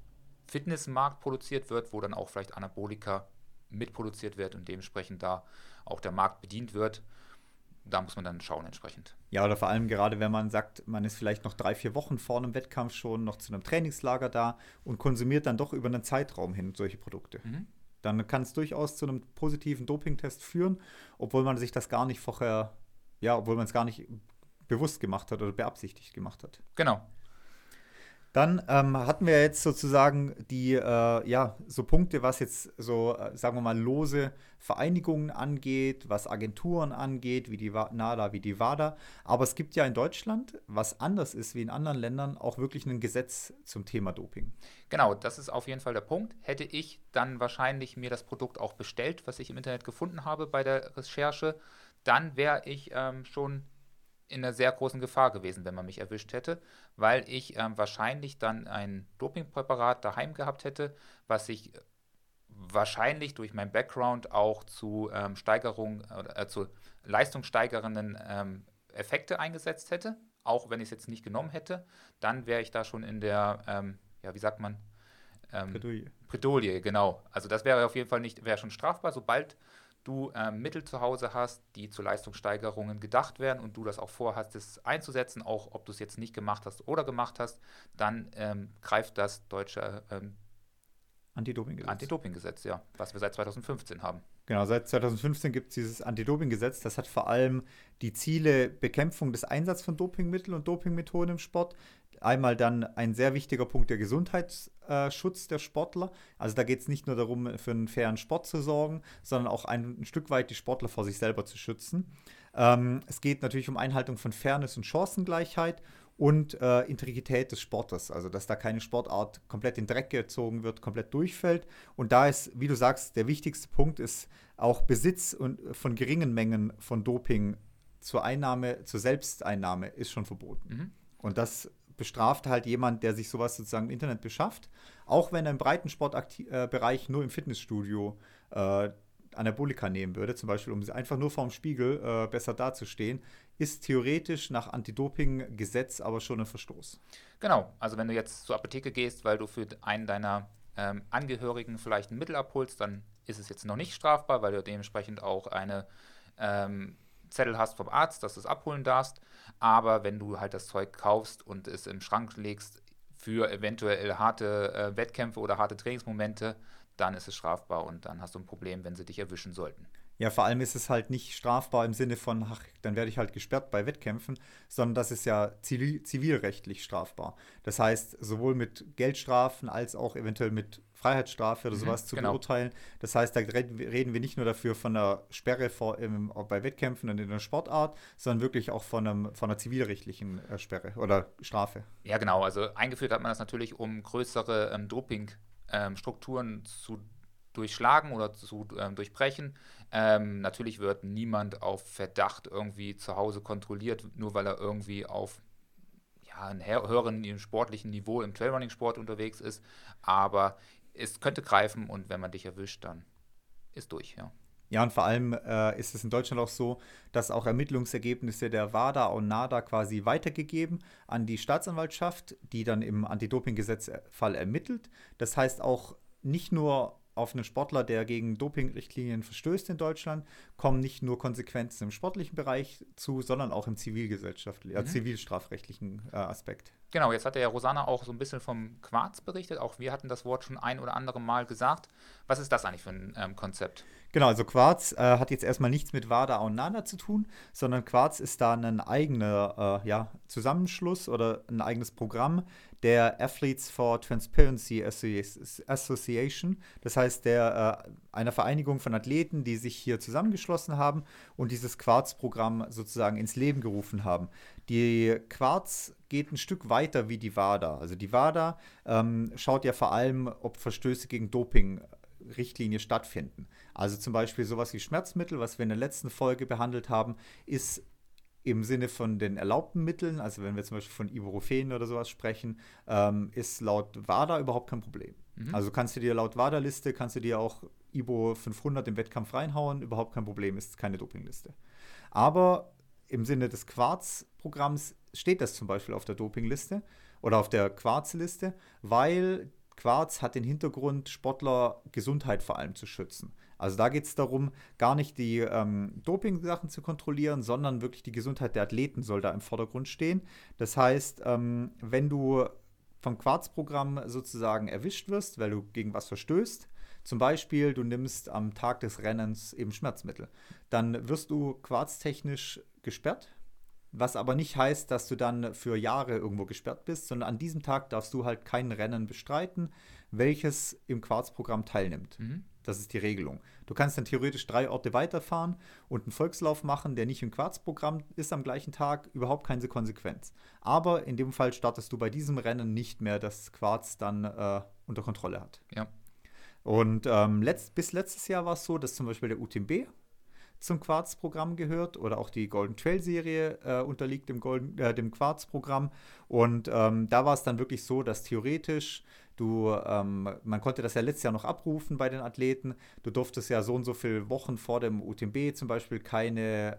Fitnessmarkt produziert wird, wo dann auch vielleicht Anabolika mitproduziert wird und dementsprechend da auch der Markt bedient wird. Da muss man dann schauen entsprechend. Ja, oder vor allem gerade, wenn man sagt, man ist vielleicht noch drei, vier Wochen vor einem Wettkampf schon noch zu einem Trainingslager da und konsumiert dann doch über einen Zeitraum hin solche Produkte. Mhm. Dann kann es durchaus zu einem positiven Dopingtest führen, obwohl man sich das gar nicht vorher, ja, obwohl man es gar nicht bewusst gemacht hat oder beabsichtigt gemacht hat. Genau. Dann ähm, hatten wir jetzt sozusagen die, äh, ja, so Punkte, was jetzt so, äh, sagen wir mal, lose Vereinigungen angeht, was Agenturen angeht, wie die NADA, wie die WADA. Aber es gibt ja in Deutschland, was anders ist wie in anderen Ländern, auch wirklich ein Gesetz zum Thema Doping. Genau, das ist auf jeden Fall der Punkt. Hätte ich dann wahrscheinlich mir das Produkt auch bestellt, was ich im Internet gefunden habe bei der Recherche, dann wäre ich ähm, schon in einer sehr großen Gefahr gewesen, wenn man mich erwischt hätte, weil ich ähm, wahrscheinlich dann ein Dopingpräparat daheim gehabt hätte, was ich wahrscheinlich durch meinen Background auch zu ähm, Steigerung äh, zu leistungssteigernden ähm, Effekte eingesetzt hätte, auch wenn ich es jetzt nicht genommen hätte, dann wäre ich da schon in der, ähm, ja, wie sagt man? Ähm, Bredouille. Bredouille, genau. Also das wäre auf jeden Fall nicht, wäre schon strafbar, sobald du äh, Mittel zu Hause hast, die zu Leistungssteigerungen gedacht werden und du das auch vorhast, das einzusetzen, auch ob du es jetzt nicht gemacht hast oder gemacht hast, dann ähm, greift das deutsche ähm, Anti-Doping-Gesetz. Anti-Doping-Gesetz, ja, was wir seit 2015 haben. Genau, seit 2015 gibt es dieses Anti-Doping-Gesetz. Das hat vor allem die Ziele Bekämpfung des Einsatzes von Dopingmitteln und Dopingmethoden im Sport, einmal dann ein sehr wichtiger Punkt der Gesundheitsschutz der Sportler. Also da geht es nicht nur darum, für einen fairen Sport zu sorgen, sondern auch ein, ein Stück weit die Sportler vor sich selber zu schützen. Ähm, es geht natürlich um Einhaltung von Fairness und Chancengleichheit und äh, Integrität des Sportes, also dass da keine Sportart komplett in Dreck gezogen wird, komplett durchfällt. Und da ist, wie du sagst, der wichtigste Punkt ist auch Besitz und von geringen Mengen von Doping zur Einnahme, zur Selbsteinnahme ist schon verboten. Mhm. Und das bestraft halt jemand, der sich sowas sozusagen im Internet beschafft, auch wenn er im Breitensportbereich äh, nur im Fitnessstudio äh, Anabolika nehmen würde, zum Beispiel um einfach nur vorm Spiegel äh, besser dazustehen, ist theoretisch nach Anti-Doping-Gesetz aber schon ein Verstoß. Genau, also wenn du jetzt zur Apotheke gehst, weil du für einen deiner ähm, Angehörigen vielleicht ein Mittel abholst, dann ist es jetzt noch nicht strafbar, weil du dementsprechend auch eine ähm, Zettel hast vom Arzt, dass du es abholen darfst. Aber wenn du halt das Zeug kaufst und es im Schrank legst für eventuell harte äh, Wettkämpfe oder harte Trainingsmomente, dann ist es strafbar und dann hast du ein Problem, wenn sie dich erwischen sollten. Ja, vor allem ist es halt nicht strafbar im Sinne von, ach, dann werde ich halt gesperrt bei Wettkämpfen, sondern das ist ja zivil, zivilrechtlich strafbar. Das heißt, sowohl mit Geldstrafen als auch eventuell mit Freiheitsstrafe oder mhm, sowas zu genau. beurteilen. Das heißt, da reden wir nicht nur dafür von einer Sperre vor, im, bei Wettkämpfen und in der Sportart, sondern wirklich auch von, einem, von einer zivilrechtlichen äh, Sperre oder Strafe. Ja, genau. Also eingeführt hat man das natürlich, um größere ähm, Doping-Strukturen ähm, zu durchschlagen oder zu ähm, durchbrechen. Ähm, natürlich wird niemand auf Verdacht irgendwie zu Hause kontrolliert, nur weil er irgendwie auf ja, einem höheren sportlichen Niveau im Trailrunning-Sport unterwegs ist. Aber es könnte greifen und wenn man dich erwischt, dann ist durch, ja. Ja, und vor allem äh, ist es in Deutschland auch so, dass auch Ermittlungsergebnisse der WADA und NADA quasi weitergegeben an die Staatsanwaltschaft, die dann im Anti-Doping-Gesetz-Fall ermittelt. Das heißt auch nicht nur auf einen Sportler, der gegen Dopingrichtlinien verstößt in Deutschland, kommen nicht nur Konsequenzen im sportlichen Bereich zu, sondern auch im zivilgesellschaftlichen, äh, mhm. zivilstrafrechtlichen äh, Aspekt. Genau, jetzt hat der ja Rosanna auch so ein bisschen vom Quarz berichtet. Auch wir hatten das Wort schon ein oder andere Mal gesagt. Was ist das eigentlich für ein ähm, Konzept? Genau, also Quarz äh, hat jetzt erstmal nichts mit WADA und NADA zu tun, sondern Quarz ist da ein eigener äh, ja, Zusammenschluss oder ein eigenes Programm der Athletes for Transparency Association. Das heißt, der, äh, einer Vereinigung von Athleten, die sich hier zusammengeschlossen haben und dieses Quarz-Programm sozusagen ins Leben gerufen haben. Die Quarz geht ein Stück weiter wie die WADA. Also die WADA ähm, schaut ja vor allem, ob Verstöße gegen Doping Richtlinie stattfinden. Also zum Beispiel sowas wie Schmerzmittel, was wir in der letzten Folge behandelt haben, ist im Sinne von den erlaubten Mitteln, also wenn wir zum Beispiel von Ibuprofen oder sowas sprechen, ähm, ist laut WADA überhaupt kein Problem. Mhm. Also kannst du dir laut WADA-Liste, kannst du dir auch Ibo 500 im Wettkampf reinhauen, überhaupt kein Problem, ist keine Dopingliste. Aber im Sinne des Quarz-Programms steht das zum Beispiel auf der Dopingliste oder auf der Quarz-Liste, weil Quarz hat den Hintergrund, Sportler Gesundheit vor allem zu schützen. Also da geht es darum, gar nicht die ähm, Doping-Sachen zu kontrollieren, sondern wirklich die Gesundheit der Athleten soll da im Vordergrund stehen. Das heißt, ähm, wenn du vom Quarzprogramm sozusagen erwischt wirst, weil du gegen was verstößt, zum Beispiel, du nimmst am Tag des Rennens eben Schmerzmittel. Dann wirst du quarztechnisch gesperrt, was aber nicht heißt, dass du dann für Jahre irgendwo gesperrt bist, sondern an diesem Tag darfst du halt kein Rennen bestreiten, welches im Quarzprogramm teilnimmt. Mhm. Das ist die Regelung. Du kannst dann theoretisch drei Orte weiterfahren und einen Volkslauf machen, der nicht im Quarzprogramm ist am gleichen Tag, überhaupt keine Konsequenz. Aber in dem Fall startest du bei diesem Rennen nicht mehr, dass Quarz dann äh, unter Kontrolle hat. Ja. Und ähm, letzt, bis letztes Jahr war es so, dass zum Beispiel der UTMB zum Quarz-Programm gehört oder auch die Golden Trail-Serie äh, unterliegt dem, Golden, äh, dem Quarz-Programm. Und ähm, da war es dann wirklich so, dass theoretisch du, ähm, man konnte das ja letztes Jahr noch abrufen bei den Athleten. Du durftest ja so und so viele Wochen vor dem UTMB zum Beispiel keine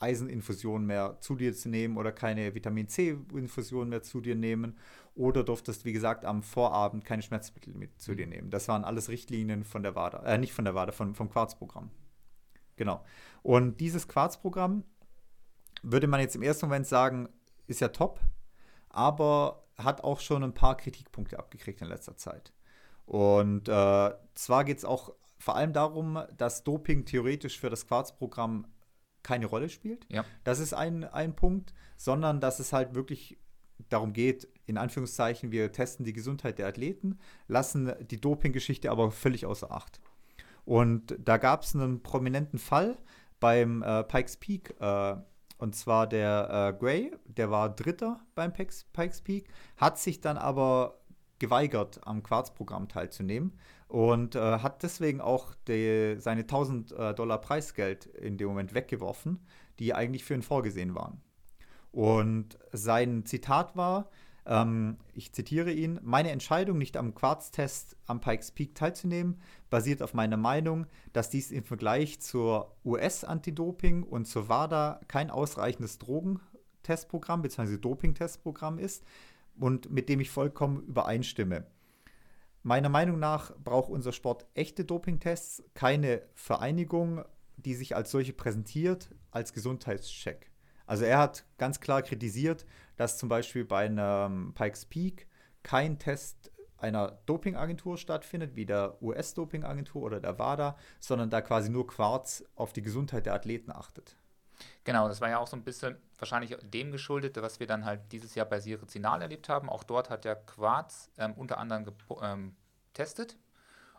Eiseninfusion mehr zu dir zu nehmen oder keine Vitamin C-Infusion mehr zu dir nehmen oder durftest, wie gesagt, am Vorabend keine Schmerzmittel mit zu dir mhm. nehmen. Das waren alles Richtlinien von der WADA, äh, nicht von der WADA, von, vom Quarzprogramm. Genau. Und dieses Quarzprogramm würde man jetzt im ersten Moment sagen, ist ja top, aber hat auch schon ein paar Kritikpunkte abgekriegt in letzter Zeit. Und äh, zwar geht es auch vor allem darum, dass Doping theoretisch für das Quarzprogramm keine Rolle spielt. Ja. Das ist ein, ein Punkt, sondern dass es halt wirklich darum geht, in Anführungszeichen, wir testen die Gesundheit der Athleten, lassen die Doping-Geschichte aber völlig außer Acht. Und da gab es einen prominenten Fall beim äh, Pikes Peak, äh, und zwar der äh, Gray, der war Dritter beim Pikes, Pikes Peak, hat sich dann aber geweigert, am Quarzprogramm teilzunehmen und äh, hat deswegen auch die, seine 1000 äh, Dollar Preisgeld in dem Moment weggeworfen, die eigentlich für ihn vorgesehen waren. Und sein Zitat war, ähm, ich zitiere ihn, meine Entscheidung, nicht am Quarztest am Pikes Peak teilzunehmen, basiert auf meiner Meinung, dass dies im Vergleich zur US-Antidoping und zur WADA kein ausreichendes Drogentestprogramm bzw. Dopingtestprogramm ist und mit dem ich vollkommen übereinstimme. Meiner Meinung nach braucht unser Sport echte Dopingtests, keine Vereinigung, die sich als solche präsentiert, als Gesundheitscheck. Also er hat ganz klar kritisiert, dass zum Beispiel bei einem Pikes Peak kein Test einer Dopingagentur stattfindet, wie der US-Dopingagentur oder der WADA, sondern da quasi nur Quarz auf die Gesundheit der Athleten achtet. Genau, das war ja auch so ein bisschen wahrscheinlich dem geschuldet, was wir dann halt dieses Jahr bei Sirizinal erlebt haben. Auch dort hat der Quarz ähm, unter anderem ähm, getestet,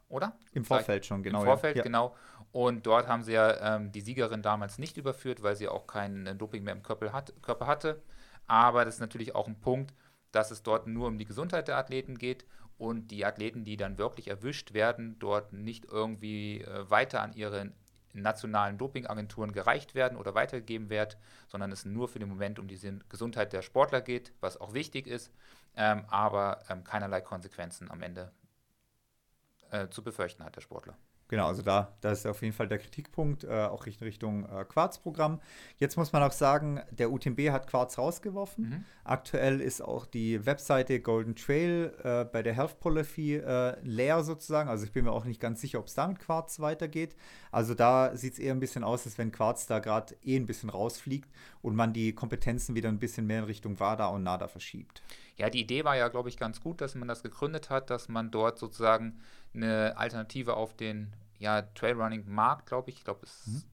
oder? Im Vorfeld schon, genau. Im Vorfeld, ja. genau. Und dort haben sie ja ähm, die Siegerin damals nicht überführt, weil sie auch kein äh, Doping mehr im Körper, hat, Körper hatte. Aber das ist natürlich auch ein Punkt, dass es dort nur um die Gesundheit der Athleten geht und die Athleten, die dann wirklich erwischt werden, dort nicht irgendwie äh, weiter an ihre nationalen Dopingagenturen gereicht werden oder weitergegeben werden, sondern es nur für den Moment um die Gesundheit der Sportler geht, was auch wichtig ist, ähm, aber ähm, keinerlei Konsequenzen am Ende äh, zu befürchten hat der Sportler. Genau, also da, da ist auf jeden Fall der Kritikpunkt, äh, auch in Richtung äh, Quarzprogramm. Jetzt muss man auch sagen, der UTMB hat Quarz rausgeworfen. Mhm. Aktuell ist auch die Webseite Golden Trail äh, bei der Health Policy äh, leer sozusagen. Also ich bin mir auch nicht ganz sicher, ob es da mit Quarz weitergeht. Also da sieht es eher ein bisschen aus, als wenn Quarz da gerade eh ein bisschen rausfliegt und man die Kompetenzen wieder ein bisschen mehr in Richtung WADA und NADA verschiebt. Ja, die Idee war ja, glaube ich, ganz gut, dass man das gegründet hat, dass man dort sozusagen eine Alternative auf den ja, Trailrunning-Markt, glaube ich. Ich glaube, es mhm.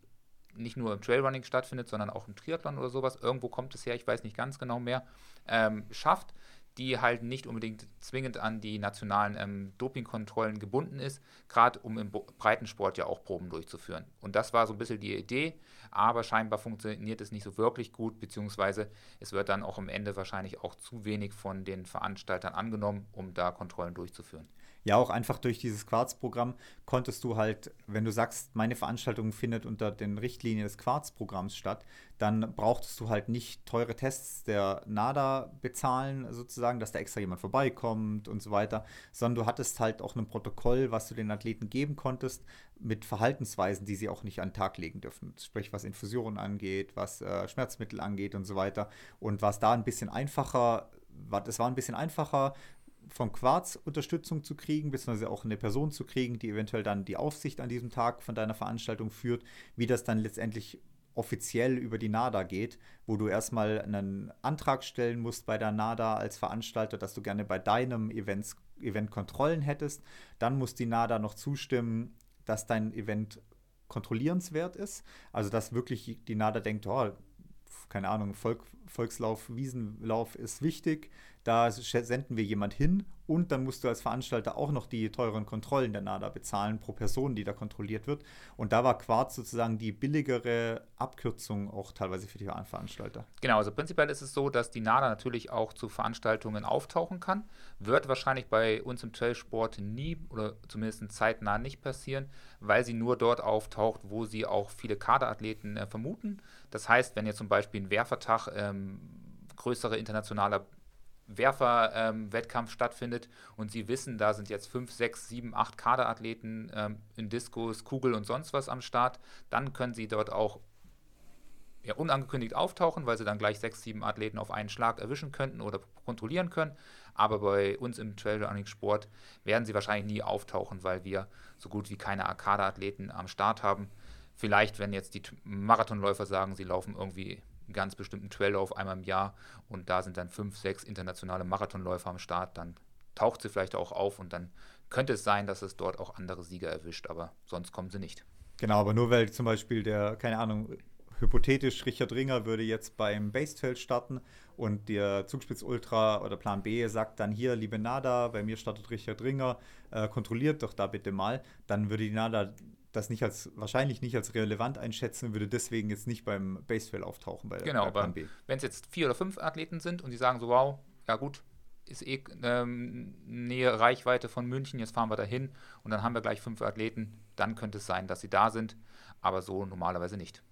nicht nur im Trailrunning stattfindet, sondern auch im Triathlon oder sowas. Irgendwo kommt es her, ich weiß nicht ganz genau mehr, ähm, schafft, die halt nicht unbedingt zwingend an die nationalen ähm, Dopingkontrollen gebunden ist, gerade um im Breitensport ja auch Proben durchzuführen. Und das war so ein bisschen die Idee, aber scheinbar funktioniert es nicht so wirklich gut, beziehungsweise es wird dann auch am Ende wahrscheinlich auch zu wenig von den Veranstaltern angenommen, um da Kontrollen durchzuführen. Ja, auch einfach durch dieses Quarz-Programm konntest du halt, wenn du sagst, meine Veranstaltung findet unter den Richtlinien des Quarz-Programms statt, dann brauchtest du halt nicht teure Tests der NADA bezahlen, sozusagen, dass da extra jemand vorbeikommt und so weiter, sondern du hattest halt auch ein Protokoll, was du den Athleten geben konntest, mit Verhaltensweisen, die sie auch nicht an den Tag legen dürfen. Sprich, was Infusionen angeht, was äh, Schmerzmittel angeht und so weiter. Und was da ein bisschen einfacher war, das war ein bisschen einfacher, von Quarz Unterstützung zu kriegen, beziehungsweise auch eine Person zu kriegen, die eventuell dann die Aufsicht an diesem Tag von deiner Veranstaltung führt, wie das dann letztendlich offiziell über die NADA geht, wo du erstmal einen Antrag stellen musst bei der NADA als Veranstalter, dass du gerne bei deinem Events, Event Kontrollen hättest. Dann muss die NADA noch zustimmen, dass dein Event kontrollierenswert ist. Also dass wirklich die NADA denkt, oh, keine Ahnung, Volk, Volkslauf, Wiesenlauf ist wichtig, da senden wir jemand hin und dann musst du als Veranstalter auch noch die teuren Kontrollen der NADA bezahlen pro Person, die da kontrolliert wird. Und da war Quarz sozusagen die billigere Abkürzung auch teilweise für die Veranstalter. Genau, also prinzipiell ist es so, dass die NADA natürlich auch zu Veranstaltungen auftauchen kann. Wird wahrscheinlich bei uns im Trailsport nie oder zumindest zeitnah nicht passieren, weil sie nur dort auftaucht, wo sie auch viele Kaderathleten äh, vermuten. Das heißt, wenn ihr zum Beispiel ein Werfertag ähm, größere internationale Werfer-Wettkampf ähm, stattfindet und sie wissen, da sind jetzt fünf, sechs, sieben, acht Kaderathleten ähm, in Diskus, Kugel und sonst was am Start, dann können sie dort auch ja, unangekündigt auftauchen, weil sie dann gleich sechs, sieben Athleten auf einen Schlag erwischen könnten oder kontrollieren können. Aber bei uns im Trailrunning-Sport werden sie wahrscheinlich nie auftauchen, weil wir so gut wie keine Arcade-Athleten am Start haben. Vielleicht, wenn jetzt die Marathonläufer sagen, sie laufen irgendwie ganz bestimmten Traillauf einmal im Jahr und da sind dann fünf, sechs internationale Marathonläufer am Start, dann taucht sie vielleicht auch auf und dann könnte es sein, dass es dort auch andere Sieger erwischt, aber sonst kommen sie nicht. Genau, aber nur weil zum Beispiel der, keine Ahnung, hypothetisch Richard Ringer würde jetzt beim Basefeld starten und der Zugspitz Ultra oder Plan B sagt dann hier, liebe Nada, bei mir startet Richard Ringer, äh, kontrolliert doch da bitte mal, dann würde die Nada das nicht als wahrscheinlich nicht als relevant einschätzen, würde deswegen jetzt nicht beim Basefill auftauchen bei Genau, bei aber wenn es jetzt vier oder fünf Athleten sind und die sagen so, wow, ja gut, ist eh ähm, Nähe Reichweite von München, jetzt fahren wir dahin und dann haben wir gleich fünf Athleten, dann könnte es sein, dass sie da sind, aber so normalerweise nicht.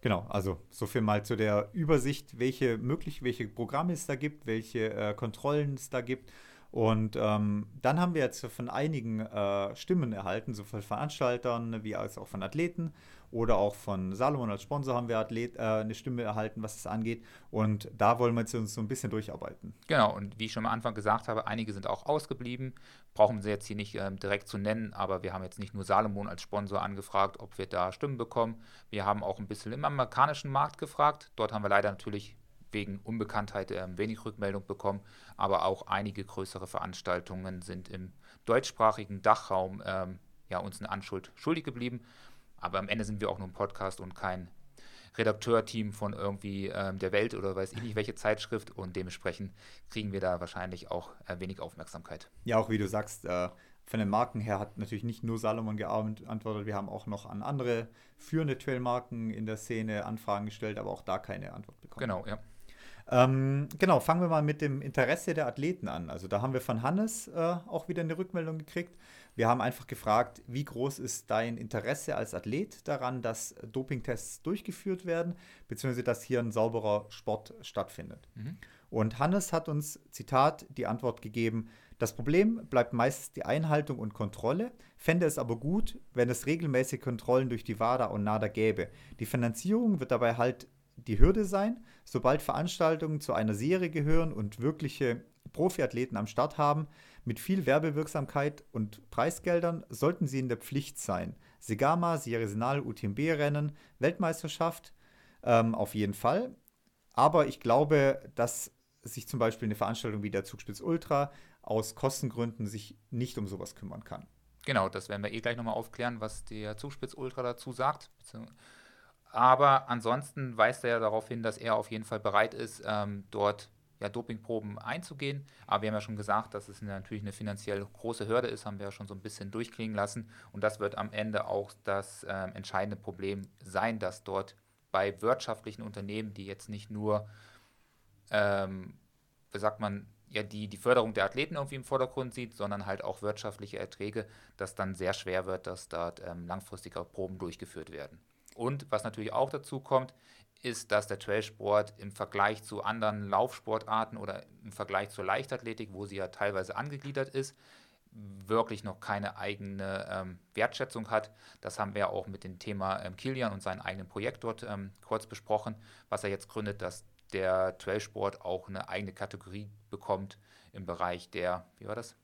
Genau, also so viel mal zu der Übersicht, welche möglich, welche Programme es da gibt, welche äh, Kontrollen es da gibt und ähm, dann haben wir jetzt von einigen äh, Stimmen erhalten, sowohl von Veranstaltern wie auch von Athleten oder auch von Salomon als Sponsor haben wir Athlet, äh, eine Stimme erhalten, was es angeht. Und da wollen wir jetzt uns so ein bisschen durcharbeiten. Genau, und wie ich schon am Anfang gesagt habe, einige sind auch ausgeblieben. Brauchen sie jetzt hier nicht ähm, direkt zu nennen, aber wir haben jetzt nicht nur Salomon als Sponsor angefragt, ob wir da Stimmen bekommen. Wir haben auch ein bisschen im amerikanischen Markt gefragt. Dort haben wir leider natürlich wegen Unbekanntheit ähm, wenig Rückmeldung bekommen, aber auch einige größere Veranstaltungen sind im deutschsprachigen Dachraum ähm, ja, uns eine Anschuld schuldig geblieben. Aber am Ende sind wir auch nur ein Podcast und kein Redakteurteam von irgendwie ähm, der Welt oder weiß ich nicht welche Zeitschrift und dementsprechend kriegen wir da wahrscheinlich auch äh, wenig Aufmerksamkeit. Ja, auch wie du sagst, äh, von den Marken her hat natürlich nicht nur Salomon geantwortet, wir haben auch noch an andere führende Trailmarken in der Szene Anfragen gestellt, aber auch da keine Antwort bekommen. Genau, ja. Ähm, genau, fangen wir mal mit dem Interesse der Athleten an. Also da haben wir von Hannes äh, auch wieder eine Rückmeldung gekriegt. Wir haben einfach gefragt, wie groß ist dein Interesse als Athlet daran, dass Dopingtests durchgeführt werden, beziehungsweise dass hier ein sauberer Sport stattfindet. Mhm. Und Hannes hat uns, Zitat, die Antwort gegeben, das Problem bleibt meistens die Einhaltung und Kontrolle, fände es aber gut, wenn es regelmäßige Kontrollen durch die WADA und NADA gäbe. Die Finanzierung wird dabei halt die Hürde sein, sobald Veranstaltungen zu einer Serie gehören und wirkliche Profiathleten am Start haben, mit viel Werbewirksamkeit und Preisgeldern sollten sie in der Pflicht sein. Segama, Sierra UTMB-Rennen, Weltmeisterschaft ähm, auf jeden Fall. Aber ich glaube, dass sich zum Beispiel eine Veranstaltung wie der Zugspitz Ultra aus Kostengründen sich nicht um sowas kümmern kann. Genau, das werden wir eh gleich nochmal aufklären, was der Zugspitz Ultra dazu sagt. Aber ansonsten weist er ja darauf hin, dass er auf jeden Fall bereit ist, ähm, dort ja, Dopingproben einzugehen. Aber wir haben ja schon gesagt, dass es natürlich eine finanziell große Hürde ist, haben wir ja schon so ein bisschen durchklingen lassen. Und das wird am Ende auch das äh, entscheidende Problem sein, dass dort bei wirtschaftlichen Unternehmen, die jetzt nicht nur, ähm, wie sagt man, ja, die, die Förderung der Athleten irgendwie im Vordergrund sieht, sondern halt auch wirtschaftliche Erträge, dass dann sehr schwer wird, dass dort ähm, langfristig Proben durchgeführt werden. Und was natürlich auch dazu kommt, ist, dass der Trailsport im Vergleich zu anderen Laufsportarten oder im Vergleich zur Leichtathletik, wo sie ja teilweise angegliedert ist, wirklich noch keine eigene ähm, Wertschätzung hat. Das haben wir auch mit dem Thema ähm, Kilian und seinem eigenen Projekt dort ähm, kurz besprochen, was er jetzt gründet, dass der Trailsport auch eine eigene Kategorie bekommt im Bereich der, wie war das?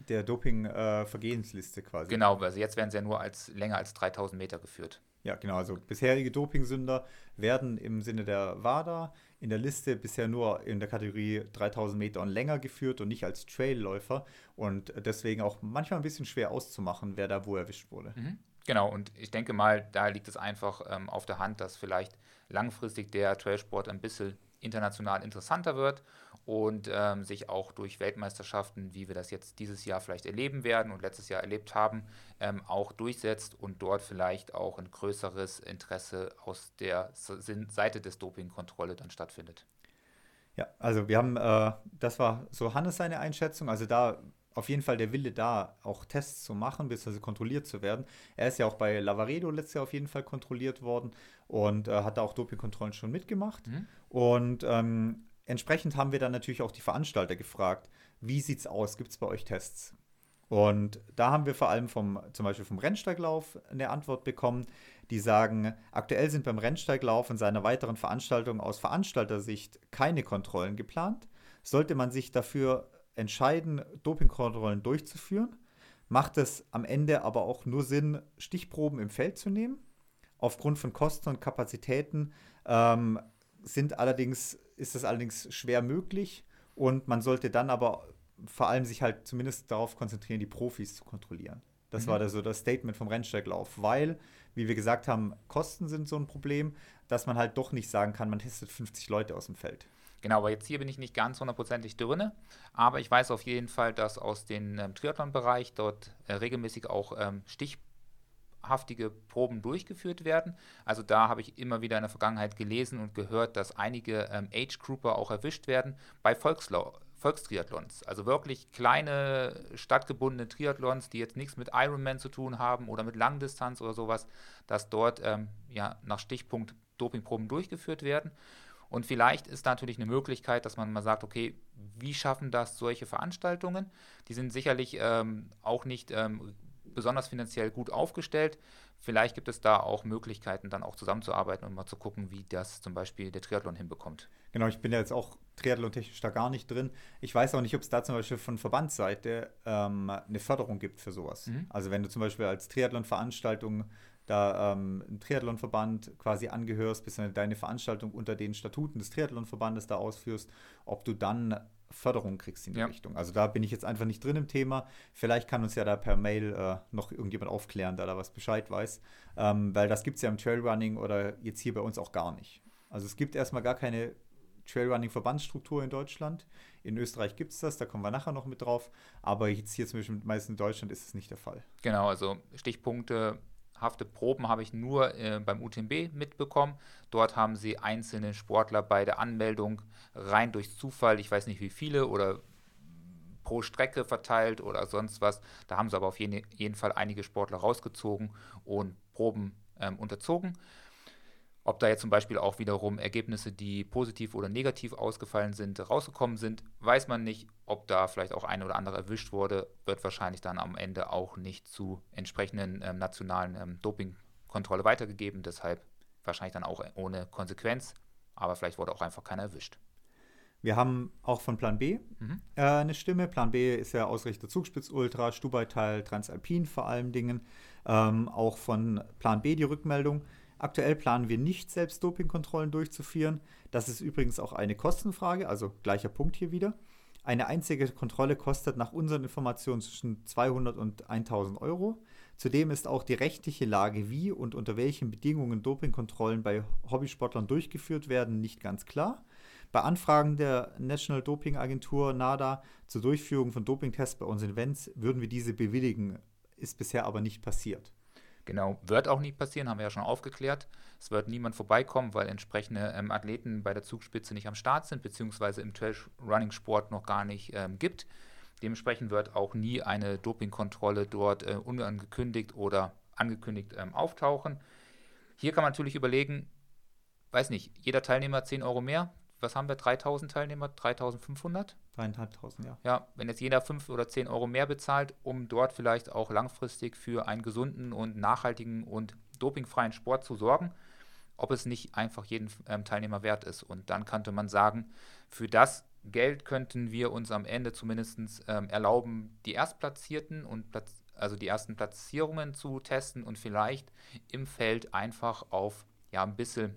Der Doping-Vergehensliste äh, quasi. Genau, also jetzt werden sie ja nur als länger als 3000 Meter geführt. Ja, genau. Also bisherige Dopingsünder werden im Sinne der WADA in der Liste bisher nur in der Kategorie 3000 Meter und länger geführt und nicht als Trailläufer und deswegen auch manchmal ein bisschen schwer auszumachen, wer da wo erwischt wurde. Mhm. Genau, und ich denke mal, da liegt es einfach ähm, auf der Hand, dass vielleicht langfristig der Trailsport ein bisschen international interessanter wird und ähm, sich auch durch Weltmeisterschaften, wie wir das jetzt dieses Jahr vielleicht erleben werden und letztes Jahr erlebt haben, ähm, auch durchsetzt und dort vielleicht auch ein größeres Interesse aus der Seite des Dopingkontrolle dann stattfindet. Ja, also wir haben, äh, das war so Hannes seine Einschätzung, also da auf jeden Fall der Wille da, auch Tests zu machen, bzw. kontrolliert zu werden. Er ist ja auch bei Lavaredo letztes Jahr auf jeden Fall kontrolliert worden und äh, hat da auch Dopingkontrollen schon mitgemacht. Mhm. Und ähm, entsprechend haben wir dann natürlich auch die Veranstalter gefragt, wie sieht's aus? Gibt es bei euch Tests? Und da haben wir vor allem vom, zum Beispiel vom Rennsteiglauf eine Antwort bekommen, die sagen, aktuell sind beim Rennsteiglauf in seiner weiteren Veranstaltung aus Veranstaltersicht keine Kontrollen geplant. Sollte man sich dafür entscheiden, Dopingkontrollen durchzuführen, macht es am Ende aber auch nur Sinn, Stichproben im Feld zu nehmen. Aufgrund von Kosten und Kapazitäten ähm, sind allerdings, ist es allerdings schwer möglich und man sollte dann aber vor allem sich halt zumindest darauf konzentrieren, die Profis zu kontrollieren. Das mhm. war da so das Statement vom Rennsteiglauf, weil, wie wir gesagt haben, Kosten sind so ein Problem, dass man halt doch nicht sagen kann, man testet 50 Leute aus dem Feld. Genau, aber jetzt hier bin ich nicht ganz hundertprozentig drin, aber ich weiß auf jeden Fall, dass aus dem ähm, Triathlon-Bereich dort äh, regelmäßig auch ähm, stichhaftige Proben durchgeführt werden. Also da habe ich immer wieder in der Vergangenheit gelesen und gehört, dass einige ähm, Age-Grouper auch erwischt werden bei Volkslau Volkstriathlons. Also wirklich kleine stadtgebundene Triathlons, die jetzt nichts mit Ironman zu tun haben oder mit Langdistanz oder sowas, dass dort ähm, ja, nach Stichpunkt Dopingproben durchgeführt werden. Und vielleicht ist natürlich eine Möglichkeit, dass man mal sagt, okay, wie schaffen das solche Veranstaltungen? Die sind sicherlich ähm, auch nicht ähm, besonders finanziell gut aufgestellt. Vielleicht gibt es da auch Möglichkeiten, dann auch zusammenzuarbeiten und mal zu gucken, wie das zum Beispiel der Triathlon hinbekommt. Genau, ich bin ja jetzt auch Triathlon-technisch da gar nicht drin. Ich weiß auch nicht, ob es da zum Beispiel von Verbandsseite ähm, eine Förderung gibt für sowas. Mhm. Also wenn du zum Beispiel als Triathlon-Veranstaltung da ähm, ein Triathlonverband quasi angehörst, bis deine Veranstaltung unter den Statuten des Triathlonverbandes da ausführst, ob du dann Förderung kriegst in die ja. Richtung. Also da bin ich jetzt einfach nicht drin im Thema. Vielleicht kann uns ja da per Mail äh, noch irgendjemand aufklären, da da was Bescheid weiß. Ähm, weil das gibt es ja im Trailrunning oder jetzt hier bei uns auch gar nicht. Also es gibt erstmal gar keine Trailrunning-Verbandsstruktur in Deutschland. In Österreich gibt es das, da kommen wir nachher noch mit drauf. Aber jetzt hier zum Beispiel meistens in Deutschland ist es nicht der Fall. Genau, also Stichpunkte hafte Proben habe ich nur äh, beim UTMB mitbekommen. Dort haben sie einzelne Sportler bei der Anmeldung rein durch Zufall, ich weiß nicht wie viele oder pro Strecke verteilt oder sonst was. Da haben sie aber auf jeden, jeden Fall einige Sportler rausgezogen und Proben ähm, unterzogen. Ob da jetzt zum Beispiel auch wiederum Ergebnisse, die positiv oder negativ ausgefallen sind, rausgekommen sind, weiß man nicht. Ob da vielleicht auch ein oder andere erwischt wurde, wird wahrscheinlich dann am Ende auch nicht zu entsprechenden ähm, nationalen ähm, Dopingkontrolle weitergegeben. Deshalb wahrscheinlich dann auch ohne Konsequenz. Aber vielleicht wurde auch einfach keiner erwischt. Wir haben auch von Plan B mhm. äh, eine Stimme. Plan B ist ja Ausrichter Zugspitz Ultra, Stubaital, Transalpin vor allen Dingen. Ähm, auch von Plan B die Rückmeldung Aktuell planen wir nicht selbst Dopingkontrollen durchzuführen. Das ist übrigens auch eine Kostenfrage, also gleicher Punkt hier wieder. Eine einzige Kontrolle kostet nach unseren Informationen zwischen 200 und 1000 Euro. Zudem ist auch die rechtliche Lage, wie und unter welchen Bedingungen Dopingkontrollen bei Hobbysportlern durchgeführt werden, nicht ganz klar. Bei Anfragen der National Doping Agentur NADA zur Durchführung von Dopingtests bei unseren Events würden wir diese bewilligen, ist bisher aber nicht passiert. Genau, wird auch nicht passieren, haben wir ja schon aufgeklärt. Es wird niemand vorbeikommen, weil entsprechende ähm, Athleten bei der Zugspitze nicht am Start sind, beziehungsweise im Trail-Running-Sport noch gar nicht ähm, gibt. Dementsprechend wird auch nie eine Dopingkontrolle dort äh, unangekündigt oder angekündigt ähm, auftauchen. Hier kann man natürlich überlegen, weiß nicht, jeder Teilnehmer 10 Euro mehr. Was haben wir? 3000 Teilnehmer? 3500? Dreieinhalbtausend, ja. Ja, wenn jetzt jeder 5 oder 10 Euro mehr bezahlt, um dort vielleicht auch langfristig für einen gesunden und nachhaltigen und dopingfreien Sport zu sorgen, ob es nicht einfach jeden ähm, Teilnehmer wert ist. Und dann könnte man sagen, für das Geld könnten wir uns am Ende zumindest ähm, erlauben, die Erstplatzierten und Platz, also die ersten Platzierungen zu testen und vielleicht im Feld einfach auf ja, ein bisschen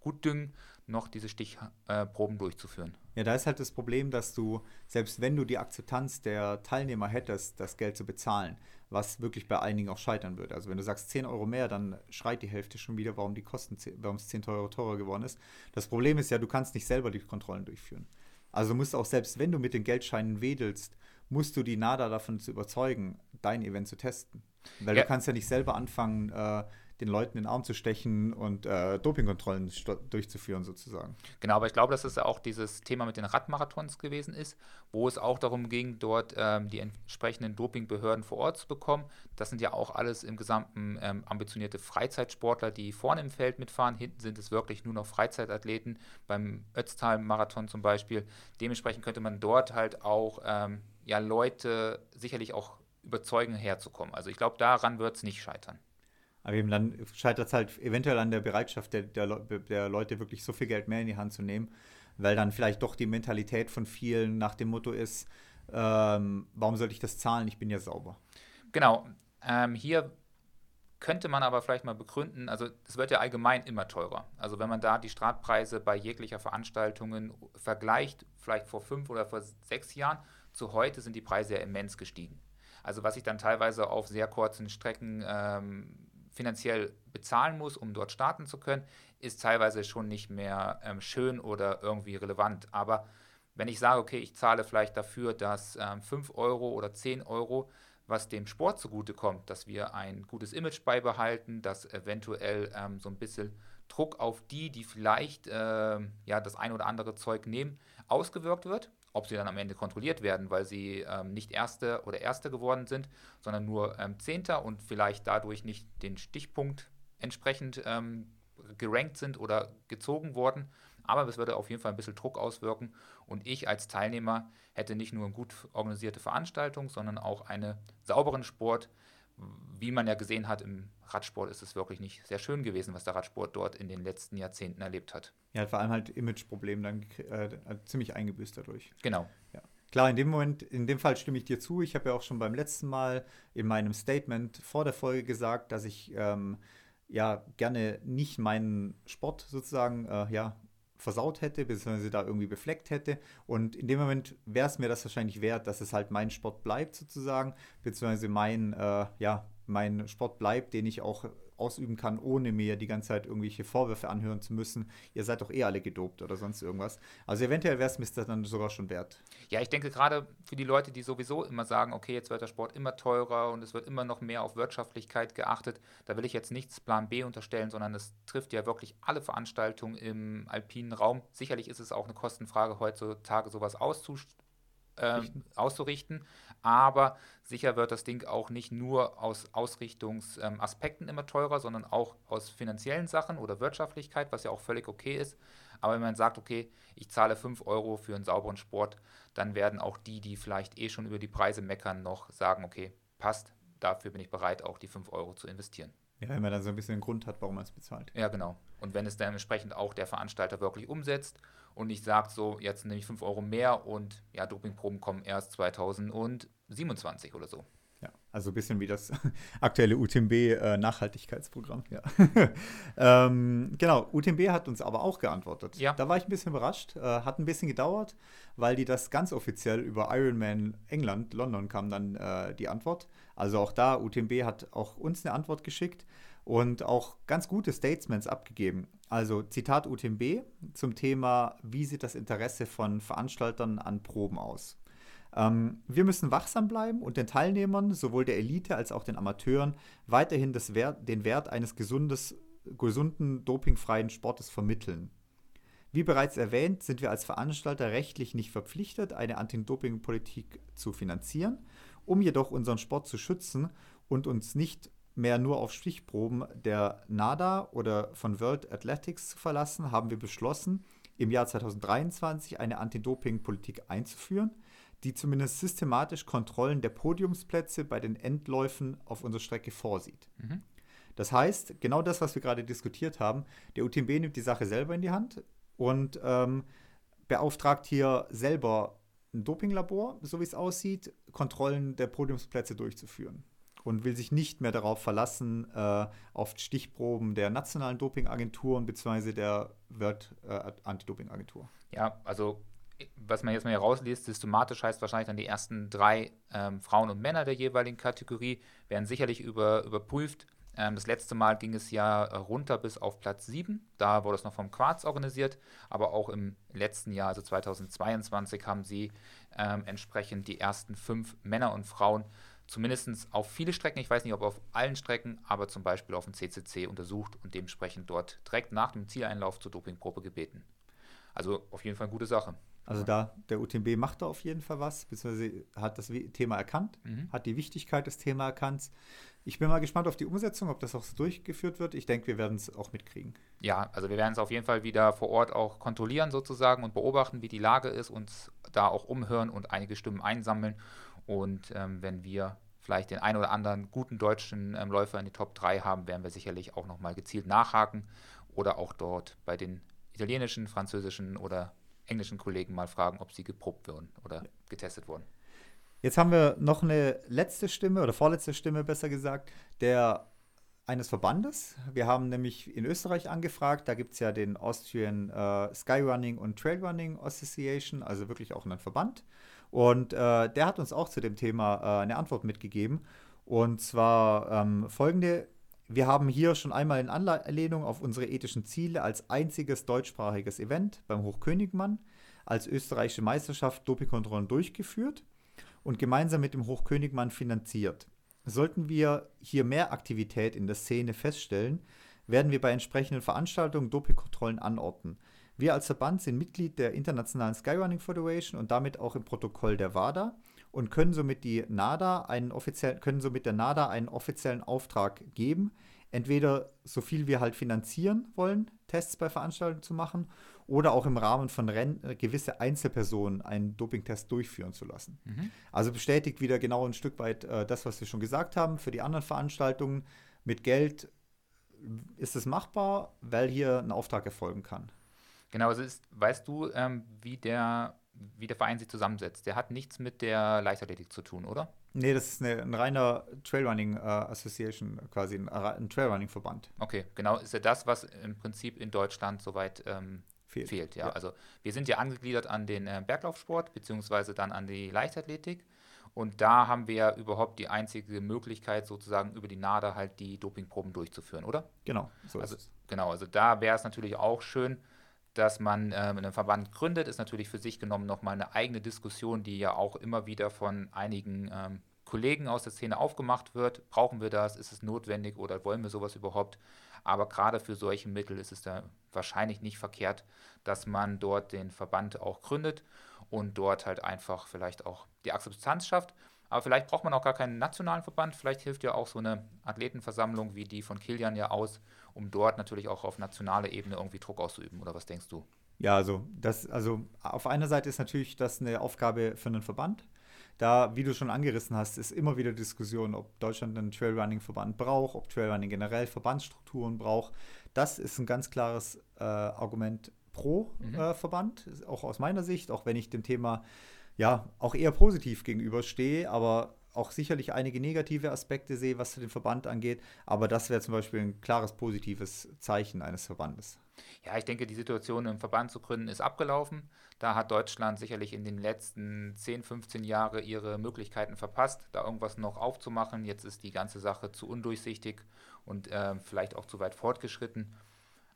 gut düngen, noch diese Stichproben durchzuführen. Ja, da ist halt das Problem, dass du, selbst wenn du die Akzeptanz der Teilnehmer hättest, das Geld zu bezahlen, was wirklich bei einigen auch scheitern würde. Also wenn du sagst 10 Euro mehr, dann schreit die Hälfte schon wieder, warum die Kosten, warum es 10 Euro teurer geworden ist. Das Problem ist ja, du kannst nicht selber die Kontrollen durchführen. Also musst auch selbst, wenn du mit den Geldscheinen wedelst, musst du die NADA davon zu überzeugen, dein Event zu testen. Weil ja. du kannst ja nicht selber anfangen, äh, den Leuten in den Arm zu stechen und äh, Dopingkontrollen durchzuführen sozusagen. Genau, aber ich glaube, dass es auch dieses Thema mit den Radmarathons gewesen ist, wo es auch darum ging, dort ähm, die entsprechenden Dopingbehörden vor Ort zu bekommen. Das sind ja auch alles im Gesamten ähm, ambitionierte Freizeitsportler, die vorne im Feld mitfahren. Hinten sind es wirklich nur noch Freizeitathleten, beim Ötztal-Marathon zum Beispiel. Dementsprechend könnte man dort halt auch ähm, ja, Leute sicherlich auch überzeugen, herzukommen. Also ich glaube, daran wird es nicht scheitern. Aber eben dann scheitert es halt eventuell an der Bereitschaft der, der, der, Leute, wirklich so viel Geld mehr in die Hand zu nehmen, weil dann vielleicht doch die Mentalität von vielen nach dem Motto ist, ähm, warum sollte ich das zahlen? Ich bin ja sauber. Genau. Ähm, hier könnte man aber vielleicht mal begründen, also es wird ja allgemein immer teurer. Also wenn man da die Startpreise bei jeglicher Veranstaltungen vergleicht, vielleicht vor fünf oder vor sechs Jahren, zu heute sind die Preise ja immens gestiegen. Also was ich dann teilweise auf sehr kurzen Strecken ähm, finanziell bezahlen muss, um dort starten zu können, ist teilweise schon nicht mehr ähm, schön oder irgendwie relevant. Aber wenn ich sage, okay, ich zahle vielleicht dafür, dass ähm, 5 Euro oder 10 Euro, was dem Sport zugutekommt, dass wir ein gutes Image beibehalten, dass eventuell ähm, so ein bisschen Druck auf die, die vielleicht äh, ja, das ein oder andere Zeug nehmen, ausgewirkt wird ob sie dann am Ende kontrolliert werden, weil sie ähm, nicht Erste oder Erste geworden sind, sondern nur ähm, Zehnter und vielleicht dadurch nicht den Stichpunkt entsprechend ähm, gerankt sind oder gezogen worden. Aber es würde auf jeden Fall ein bisschen Druck auswirken und ich als Teilnehmer hätte nicht nur eine gut organisierte Veranstaltung, sondern auch einen sauberen Sport, wie man ja gesehen hat, im Radsport ist es wirklich nicht sehr schön gewesen, was der Radsport dort in den letzten Jahrzehnten erlebt hat. Ja, vor allem halt Imageproblem dann äh, ziemlich eingebüßt dadurch. Genau. Ja. Klar, in dem Moment, in dem Fall stimme ich dir zu. Ich habe ja auch schon beim letzten Mal in meinem Statement vor der Folge gesagt, dass ich ähm, ja gerne nicht meinen Sport sozusagen äh, ja, versaut hätte, beziehungsweise da irgendwie befleckt hätte. Und in dem Moment wäre es mir das wahrscheinlich wert, dass es halt mein Sport bleibt, sozusagen, beziehungsweise mein, äh, ja, mein Sport bleibt, den ich auch ausüben kann, ohne mir die ganze Zeit irgendwelche Vorwürfe anhören zu müssen. Ihr seid doch eh alle gedopt oder sonst irgendwas. Also eventuell wäre es mir das dann sogar schon wert. Ja, ich denke gerade für die Leute, die sowieso immer sagen, okay, jetzt wird der Sport immer teurer und es wird immer noch mehr auf Wirtschaftlichkeit geachtet, da will ich jetzt nichts Plan B unterstellen, sondern es trifft ja wirklich alle Veranstaltungen im alpinen Raum. Sicherlich ist es auch eine Kostenfrage heutzutage, sowas auszustellen ähm, auszurichten. Aber sicher wird das Ding auch nicht nur aus Ausrichtungsaspekten ähm, immer teurer, sondern auch aus finanziellen Sachen oder Wirtschaftlichkeit, was ja auch völlig okay ist. Aber wenn man sagt, okay, ich zahle 5 Euro für einen sauberen Sport, dann werden auch die, die vielleicht eh schon über die Preise meckern, noch sagen, okay, passt, dafür bin ich bereit, auch die 5 Euro zu investieren. Ja, wenn man dann so ein bisschen einen Grund hat, warum man es bezahlt. Ja, genau. Und wenn es dann entsprechend auch der Veranstalter wirklich umsetzt und nicht sagt, so, jetzt nehme ich 5 Euro mehr und ja, Dopingproben kommen erst 2027 oder so. Also ein bisschen wie das aktuelle UTMB-Nachhaltigkeitsprogramm. Äh, ja. ähm, genau, UTMB hat uns aber auch geantwortet. Ja. Da war ich ein bisschen überrascht. Äh, hat ein bisschen gedauert, weil die das ganz offiziell über Ironman England, London kam dann äh, die Antwort. Also auch da, UTMB hat auch uns eine Antwort geschickt und auch ganz gute Statements abgegeben. Also Zitat UTMB zum Thema, wie sieht das Interesse von Veranstaltern an Proben aus? Ähm, wir müssen wachsam bleiben und den Teilnehmern, sowohl der Elite als auch den Amateuren, weiterhin Wert, den Wert eines gesundes, gesunden, dopingfreien Sportes vermitteln. Wie bereits erwähnt, sind wir als Veranstalter rechtlich nicht verpflichtet, eine Anti-Doping-Politik zu finanzieren. Um jedoch unseren Sport zu schützen und uns nicht mehr nur auf Stichproben der NADA oder von World Athletics zu verlassen, haben wir beschlossen, im Jahr 2023 eine Anti-Doping-Politik einzuführen, die zumindest systematisch Kontrollen der Podiumsplätze bei den Endläufen auf unserer Strecke vorsieht. Mhm. Das heißt, genau das, was wir gerade diskutiert haben, der UTMB nimmt die Sache selber in die Hand und ähm, beauftragt hier selber ein Dopinglabor, so wie es aussieht, Kontrollen der Podiumsplätze durchzuführen und will sich nicht mehr darauf verlassen, äh, auf Stichproben der nationalen Dopingagenturen bzw. der World äh, Anti-Doping-Agentur. Ja, also was man jetzt mal hier rausliest, systematisch heißt wahrscheinlich dann die ersten drei ähm, Frauen und Männer der jeweiligen Kategorie werden sicherlich über, überprüft. Ähm, das letzte Mal ging es ja runter bis auf Platz 7. Da wurde es noch vom Quarz organisiert. Aber auch im letzten Jahr, also 2022, haben sie ähm, entsprechend die ersten fünf Männer und Frauen zumindest auf viele Strecken, ich weiß nicht, ob auf allen Strecken, aber zum Beispiel auf dem CCC untersucht und dementsprechend dort direkt nach dem Zieleinlauf zur Dopingprobe gebeten. Also auf jeden Fall eine gute Sache. Also da, der UTMB macht da auf jeden Fall was, beziehungsweise hat das Thema erkannt, mhm. hat die Wichtigkeit des Themas erkannt. Ich bin mal gespannt auf die Umsetzung, ob das auch so durchgeführt wird. Ich denke, wir werden es auch mitkriegen. Ja, also wir werden es auf jeden Fall wieder vor Ort auch kontrollieren sozusagen und beobachten, wie die Lage ist, uns da auch umhören und einige Stimmen einsammeln und ähm, wenn wir vielleicht den einen oder anderen guten deutschen ähm, Läufer in die Top 3 haben, werden wir sicherlich auch nochmal gezielt nachhaken oder auch dort bei den italienischen, französischen oder englischen Kollegen mal fragen, ob sie geprobt wurden oder getestet wurden. Jetzt haben wir noch eine letzte Stimme oder vorletzte Stimme besser gesagt, der eines Verbandes. Wir haben nämlich in Österreich angefragt, da gibt es ja den Austrian äh, Skyrunning und Trailrunning Association, also wirklich auch einen Verband. Und äh, der hat uns auch zu dem Thema äh, eine Antwort mitgegeben. Und zwar ähm, folgende. Wir haben hier schon einmal in Anlehnung auf unsere ethischen Ziele als einziges deutschsprachiges Event beim Hochkönigmann als österreichische Meisterschaft Dopingkontrollen durchgeführt und gemeinsam mit dem Hochkönigmann finanziert. Sollten wir hier mehr Aktivität in der Szene feststellen, werden wir bei entsprechenden Veranstaltungen Dopingkontrollen anordnen. Wir als Verband sind Mitglied der Internationalen Skyrunning Federation und damit auch im Protokoll der WADA und können somit, die NADA einen offiziellen, können somit der NADA einen offiziellen Auftrag geben, entweder so viel wir halt finanzieren wollen, Tests bei Veranstaltungen zu machen, oder auch im Rahmen von Rennen äh, gewisse Einzelpersonen einen Dopingtest durchführen zu lassen. Mhm. Also bestätigt wieder genau ein Stück weit äh, das, was wir schon gesagt haben. Für die anderen Veranstaltungen mit Geld ist es machbar, weil hier ein Auftrag erfolgen kann. Genau, also ist, weißt du, ähm, wie, der, wie der Verein sich zusammensetzt? Der hat nichts mit der Leichtathletik zu tun, oder? Nee, das ist eine, ein reiner Trailrunning äh, Association, quasi ein, ein Trailrunning-Verband. Okay, genau, ist ja das, was im Prinzip in Deutschland soweit ähm, fehlt. fehlt ja. ja. Also wir sind ja angegliedert an den äh, Berglaufsport, beziehungsweise dann an die Leichtathletik. Und da haben wir ja überhaupt die einzige Möglichkeit, sozusagen über die NADA halt die Dopingproben durchzuführen, oder? Genau, so also, ist es. Genau, also da wäre es natürlich auch schön, dass man ähm, einen Verband gründet, ist natürlich für sich genommen nochmal eine eigene Diskussion, die ja auch immer wieder von einigen ähm, Kollegen aus der Szene aufgemacht wird. Brauchen wir das? Ist es notwendig oder wollen wir sowas überhaupt? Aber gerade für solche Mittel ist es da wahrscheinlich nicht verkehrt, dass man dort den Verband auch gründet und dort halt einfach vielleicht auch die Akzeptanz schafft. Aber vielleicht braucht man auch gar keinen nationalen Verband. Vielleicht hilft ja auch so eine Athletenversammlung wie die von Kilian ja aus, um dort natürlich auch auf nationaler Ebene irgendwie Druck auszuüben. Oder was denkst du? Ja, also das, also auf einer Seite ist natürlich das eine Aufgabe für einen Verband. Da, wie du schon angerissen hast, ist immer wieder Diskussion, ob Deutschland einen Trailrunning-Verband braucht, ob Trailrunning generell Verbandsstrukturen braucht. Das ist ein ganz klares äh, Argument pro mhm. äh, Verband, auch aus meiner Sicht, auch wenn ich dem Thema ja auch eher positiv gegenüberstehe, aber auch sicherlich einige negative Aspekte sehe, was den Verband angeht. Aber das wäre zum Beispiel ein klares positives Zeichen eines Verbandes. Ja, ich denke, die Situation im Verband zu gründen ist abgelaufen. Da hat Deutschland sicherlich in den letzten 10, 15 Jahren ihre Möglichkeiten verpasst, da irgendwas noch aufzumachen. Jetzt ist die ganze Sache zu undurchsichtig und äh, vielleicht auch zu weit fortgeschritten.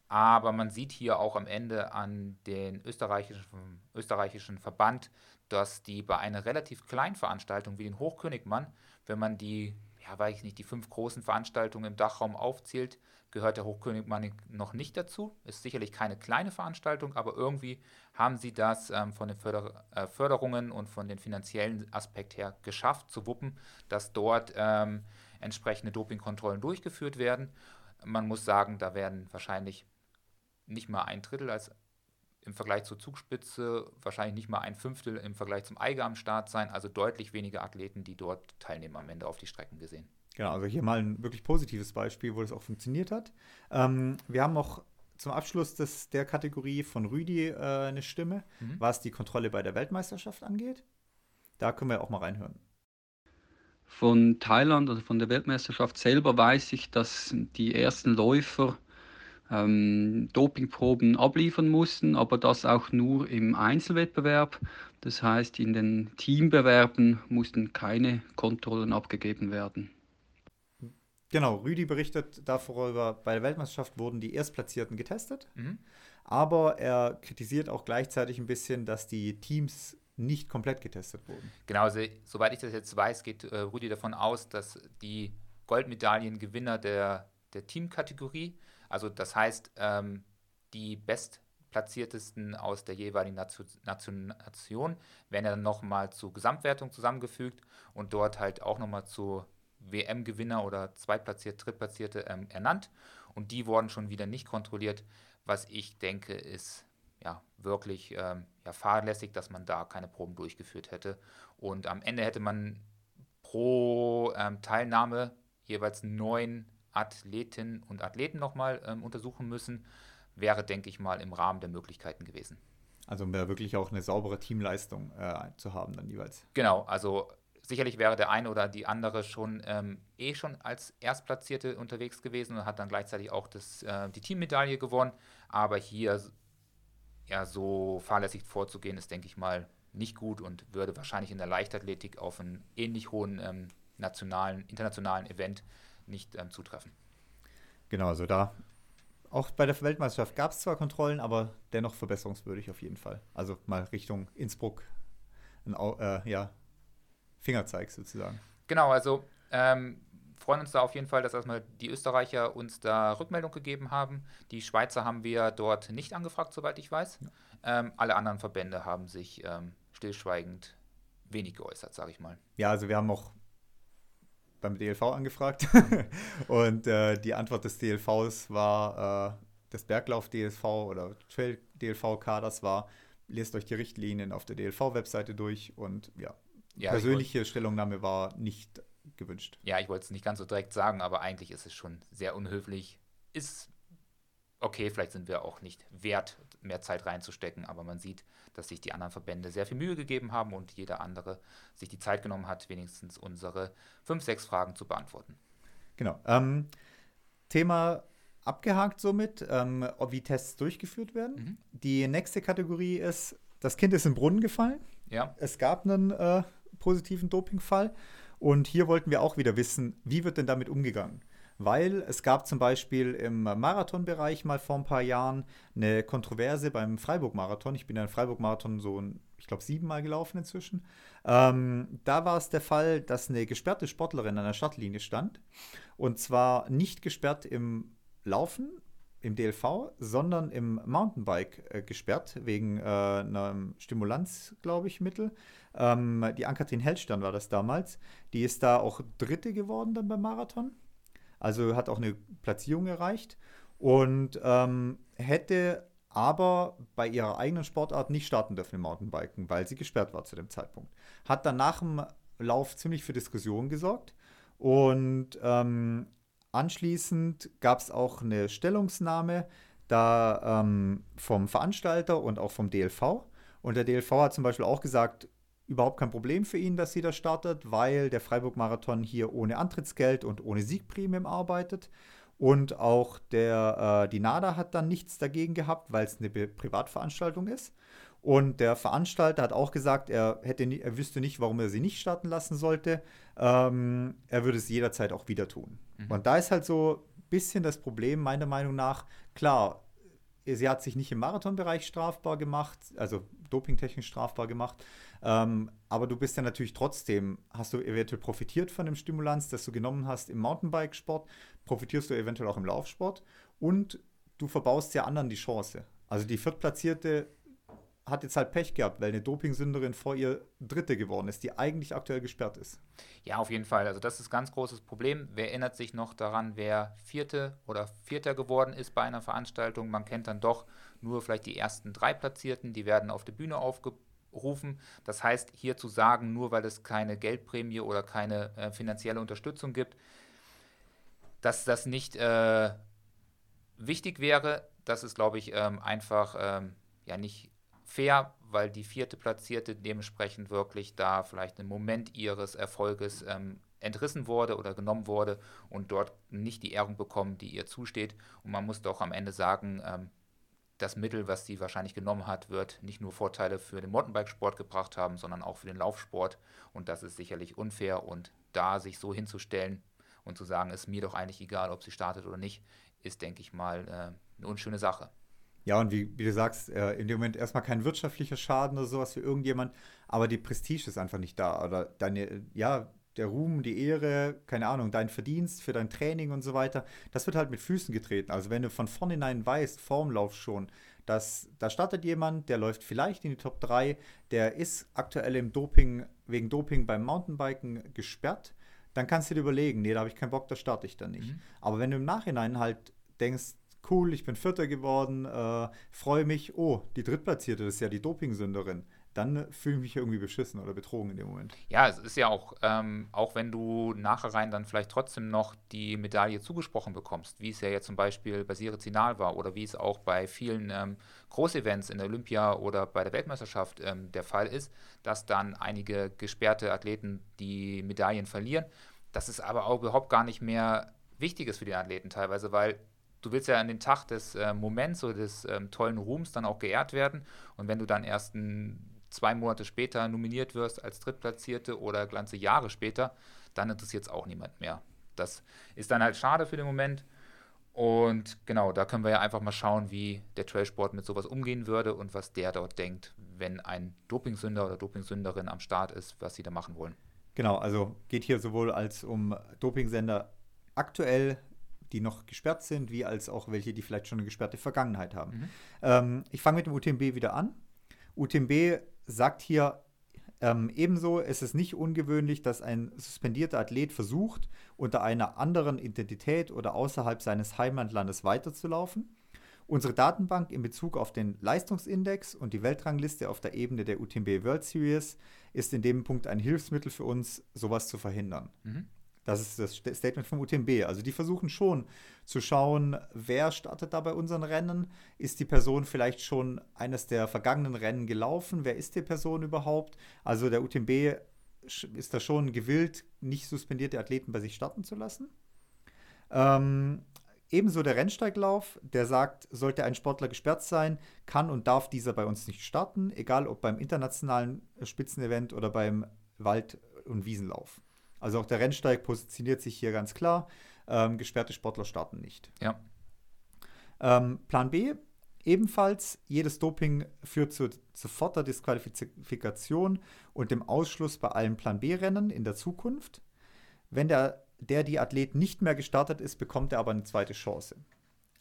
Aber man sieht hier auch am Ende an den österreichischen, österreichischen Verband, dass die bei einer relativ kleinen Veranstaltung wie den Hochkönigmann, wenn man die, ja, weiß ich nicht, die fünf großen Veranstaltungen im Dachraum aufzählt, gehört der Hochkönigmann noch nicht dazu. Ist sicherlich keine kleine Veranstaltung, aber irgendwie haben sie das ähm, von den Förder äh, Förderungen und von den finanziellen Aspekt her geschafft zu wuppen, dass dort ähm, entsprechende Dopingkontrollen durchgeführt werden. Man muss sagen, da werden wahrscheinlich nicht mal ein Drittel als im Vergleich zur Zugspitze, wahrscheinlich nicht mal ein Fünftel im Vergleich zum Eiger am Start sein, also deutlich weniger Athleten, die dort teilnehmen am Ende auf die Strecken gesehen. Genau, also hier mal ein wirklich positives Beispiel, wo das auch funktioniert hat. Ähm, wir haben noch zum Abschluss des, der Kategorie von Rüdi äh, eine Stimme, mhm. was die Kontrolle bei der Weltmeisterschaft angeht. Da können wir auch mal reinhören. Von Thailand, also von der Weltmeisterschaft selber, weiß ich, dass die ersten Läufer ähm, Dopingproben abliefern mussten, aber das auch nur im Einzelwettbewerb. Das heißt, in den Teambewerben mussten keine Kontrollen abgegeben werden. Genau, Rüdi berichtet darüber, bei der Weltmeisterschaft wurden die Erstplatzierten getestet, mhm. aber er kritisiert auch gleichzeitig ein bisschen, dass die Teams nicht komplett getestet wurden. Genau, also, soweit ich das jetzt weiß, geht äh, Rüdi davon aus, dass die Goldmedaillengewinner der, der Teamkategorie, also das heißt, ähm, die bestplatziertesten aus der jeweiligen Nation, Nation werden dann nochmal zur Gesamtwertung zusammengefügt und dort halt auch nochmal zu WM-Gewinner oder Zweitplatzierte, Drittplatzierte ähm, ernannt. Und die wurden schon wieder nicht kontrolliert, was ich denke, ist ja wirklich ähm, ja, fahrlässig, dass man da keine Proben durchgeführt hätte. Und am Ende hätte man pro ähm, Teilnahme jeweils neun Athletinnen und Athleten nochmal ähm, untersuchen müssen. Wäre, denke ich mal, im Rahmen der Möglichkeiten gewesen. Also um da wirklich auch eine saubere Teamleistung äh, zu haben dann jeweils. Genau, also sicherlich wäre der eine oder die andere schon ähm, eh schon als Erstplatzierte unterwegs gewesen und hat dann gleichzeitig auch das, äh, die Teammedaille gewonnen. Aber hier ja so fahrlässig vorzugehen, ist, denke ich mal, nicht gut und würde wahrscheinlich in der Leichtathletik auf einen ähnlich hohen ähm, nationalen, internationalen Event nicht ähm, zutreffen. Genau, also da auch bei der Weltmeisterschaft gab es zwar Kontrollen, aber dennoch verbesserungswürdig auf jeden Fall. Also mal Richtung Innsbruck ein, äh, ja, Fingerzeig sozusagen. Genau, also ähm, freuen uns da auf jeden Fall, dass erstmal die Österreicher uns da Rückmeldung gegeben haben. Die Schweizer haben wir dort nicht angefragt, soweit ich weiß. Ja. Ähm, alle anderen Verbände haben sich ähm, stillschweigend wenig geäußert, sage ich mal. Ja, also wir haben auch beim DLV angefragt und äh, die Antwort des DLVs war, äh, des Berglauf-DLV oder Trail-DLV-Kaders war, lest euch die Richtlinien auf der DLV-Webseite durch und ja, ja, persönliche wollt, Stellungnahme war nicht gewünscht. Ja, ich wollte es nicht ganz so direkt sagen, aber eigentlich ist es schon sehr unhöflich. Ist okay, vielleicht sind wir auch nicht wert, mehr Zeit reinzustecken, aber man sieht, dass sich die anderen Verbände sehr viel Mühe gegeben haben und jeder andere sich die Zeit genommen hat, wenigstens unsere fünf, sechs Fragen zu beantworten. Genau. Ähm, Thema abgehakt somit, ähm, wie Tests durchgeführt werden. Mhm. Die nächste Kategorie ist, das Kind ist im Brunnen gefallen. Ja. Es gab einen äh, positiven Dopingfall. Und hier wollten wir auch wieder wissen, wie wird denn damit umgegangen? Weil es gab zum Beispiel im Marathonbereich mal vor ein paar Jahren eine Kontroverse beim Freiburg-Marathon. Ich bin ja in Freiburg-Marathon so, ich glaube, siebenmal gelaufen inzwischen. Ähm, da war es der Fall, dass eine gesperrte Sportlerin an der Startlinie stand. Und zwar nicht gesperrt im Laufen, im DLV, sondern im Mountainbike äh, gesperrt, wegen äh, einem Stimulanz, glaube ich, Mittel. Ähm, die Ann-Kathrin Hellstern war das damals. Die ist da auch Dritte geworden dann beim Marathon. Also hat auch eine Platzierung erreicht und ähm, hätte aber bei ihrer eigenen Sportart nicht starten dürfen im Mountainbiken, weil sie gesperrt war zu dem Zeitpunkt. Hat dann nach dem Lauf ziemlich für Diskussionen gesorgt und ähm, anschließend gab es auch eine Stellungnahme da ähm, vom Veranstalter und auch vom DLV. Und der DLV hat zum Beispiel auch gesagt, überhaupt kein Problem für ihn, dass sie da startet, weil der Freiburg-Marathon hier ohne Antrittsgeld und ohne Siegprämien arbeitet. Und auch der, äh, die NADA hat dann nichts dagegen gehabt, weil es eine Privatveranstaltung ist. Und der Veranstalter hat auch gesagt, er, hätte nie, er wüsste nicht, warum er sie nicht starten lassen sollte. Ähm, er würde es jederzeit auch wieder tun. Mhm. Und da ist halt so ein bisschen das Problem, meiner Meinung nach, klar, sie hat sich nicht im Marathonbereich strafbar gemacht, also dopingtechnisch strafbar gemacht. Ähm, aber du bist ja natürlich trotzdem, hast du eventuell profitiert von dem Stimulanz, das du genommen hast im Mountainbikesport, profitierst du eventuell auch im Laufsport und du verbaust ja anderen die Chance. Also die Viertplatzierte hat jetzt halt Pech gehabt, weil eine Dopingsünderin vor ihr Dritte geworden ist, die eigentlich aktuell gesperrt ist. Ja, auf jeden Fall. Also das ist ein ganz großes Problem. Wer erinnert sich noch daran, wer Vierte oder Vierter geworden ist bei einer Veranstaltung? Man kennt dann doch nur vielleicht die ersten drei Platzierten, die werden auf der Bühne aufgerufen. Das heißt, hier zu sagen, nur weil es keine Geldprämie oder keine äh, finanzielle Unterstützung gibt, dass das nicht äh, wichtig wäre, das ist, glaube ich, ähm, einfach ähm, ja nicht fair, weil die vierte Platzierte dementsprechend wirklich da vielleicht einen Moment ihres Erfolges ähm, entrissen wurde oder genommen wurde und dort nicht die Ehrung bekommen, die ihr zusteht. Und man muss doch am Ende sagen, ähm, das Mittel, was sie wahrscheinlich genommen hat, wird nicht nur Vorteile für den Mountainbikesport gebracht haben, sondern auch für den Laufsport. Und das ist sicherlich unfair. Und da sich so hinzustellen und zu sagen, ist mir doch eigentlich egal, ob sie startet oder nicht, ist, denke ich mal, äh, eine unschöne Sache. Ja, und wie, wie du sagst, äh, in dem Moment erstmal kein wirtschaftlicher Schaden oder sowas für irgendjemand, aber die Prestige ist einfach nicht da. Oder deine, ja, der Ruhm, die Ehre, keine Ahnung, dein Verdienst für dein Training und so weiter, das wird halt mit Füßen getreten. Also wenn du von vornherein weißt, vorm Lauf schon, dass da startet jemand, der läuft vielleicht in die Top 3, der ist aktuell im Doping, wegen Doping beim Mountainbiken gesperrt, dann kannst du dir überlegen, nee, da habe ich keinen Bock, da starte ich dann nicht. Mhm. Aber wenn du im Nachhinein halt denkst, cool, ich bin Vierter geworden, äh, freue mich, oh, die Drittplatzierte, ist ja die Dopingsünderin. Dann fühle ich mich irgendwie beschissen oder betrogen in dem Moment. Ja, es ist ja auch, ähm, auch wenn du nachher rein dann vielleicht trotzdem noch die Medaille zugesprochen bekommst, wie es ja jetzt zum Beispiel bei Sire Zinal war oder wie es auch bei vielen ähm, Großevents in der Olympia oder bei der Weltmeisterschaft ähm, der Fall ist, dass dann einige gesperrte Athleten die Medaillen verlieren. Das ist aber auch überhaupt gar nicht mehr wichtig ist für die Athleten teilweise, weil du willst ja an den Tag des äh, Moments oder des ähm, tollen Ruhms dann auch geehrt werden. Und wenn du dann erst ein, zwei Monate später nominiert wirst als Drittplatzierte oder ganze Jahre später, dann interessiert es auch niemand mehr. Das ist dann halt schade für den Moment. Und genau, da können wir ja einfach mal schauen, wie der Trailsport mit sowas umgehen würde und was der dort denkt, wenn ein Dopingsünder oder Dopingsünderin am Start ist, was sie da machen wollen. Genau, also geht hier sowohl als um Dopingsender aktuell die noch gesperrt sind, wie als auch welche, die vielleicht schon eine gesperrte Vergangenheit haben. Mhm. Ähm, ich fange mit dem UTMB wieder an. UTMB sagt hier ähm, ebenso, es ist nicht ungewöhnlich, dass ein suspendierter Athlet versucht, unter einer anderen Identität oder außerhalb seines Heimatlandes weiterzulaufen. Unsere Datenbank in Bezug auf den Leistungsindex und die Weltrangliste auf der Ebene der UTMB World Series ist in dem Punkt ein Hilfsmittel für uns, sowas zu verhindern. Mhm. Das ist das Statement vom UTMB. Also die versuchen schon zu schauen, wer startet da bei unseren Rennen? Ist die Person vielleicht schon eines der vergangenen Rennen gelaufen? Wer ist die Person überhaupt? Also der UTMB ist da schon gewillt, nicht suspendierte Athleten bei sich starten zu lassen. Ähm, ebenso der Rennsteiglauf, der sagt, sollte ein Sportler gesperrt sein, kann und darf dieser bei uns nicht starten, egal ob beim internationalen Spitzenevent oder beim Wald- und Wiesenlauf. Also auch der Rennsteig positioniert sich hier ganz klar. Ähm, gesperrte Sportler starten nicht. Ja. Ähm, Plan B, ebenfalls, jedes Doping führt zu soforter Disqualifikation und dem Ausschluss bei allen Plan B-Rennen in der Zukunft. Wenn der, der die Athlet nicht mehr gestartet ist, bekommt er aber eine zweite Chance.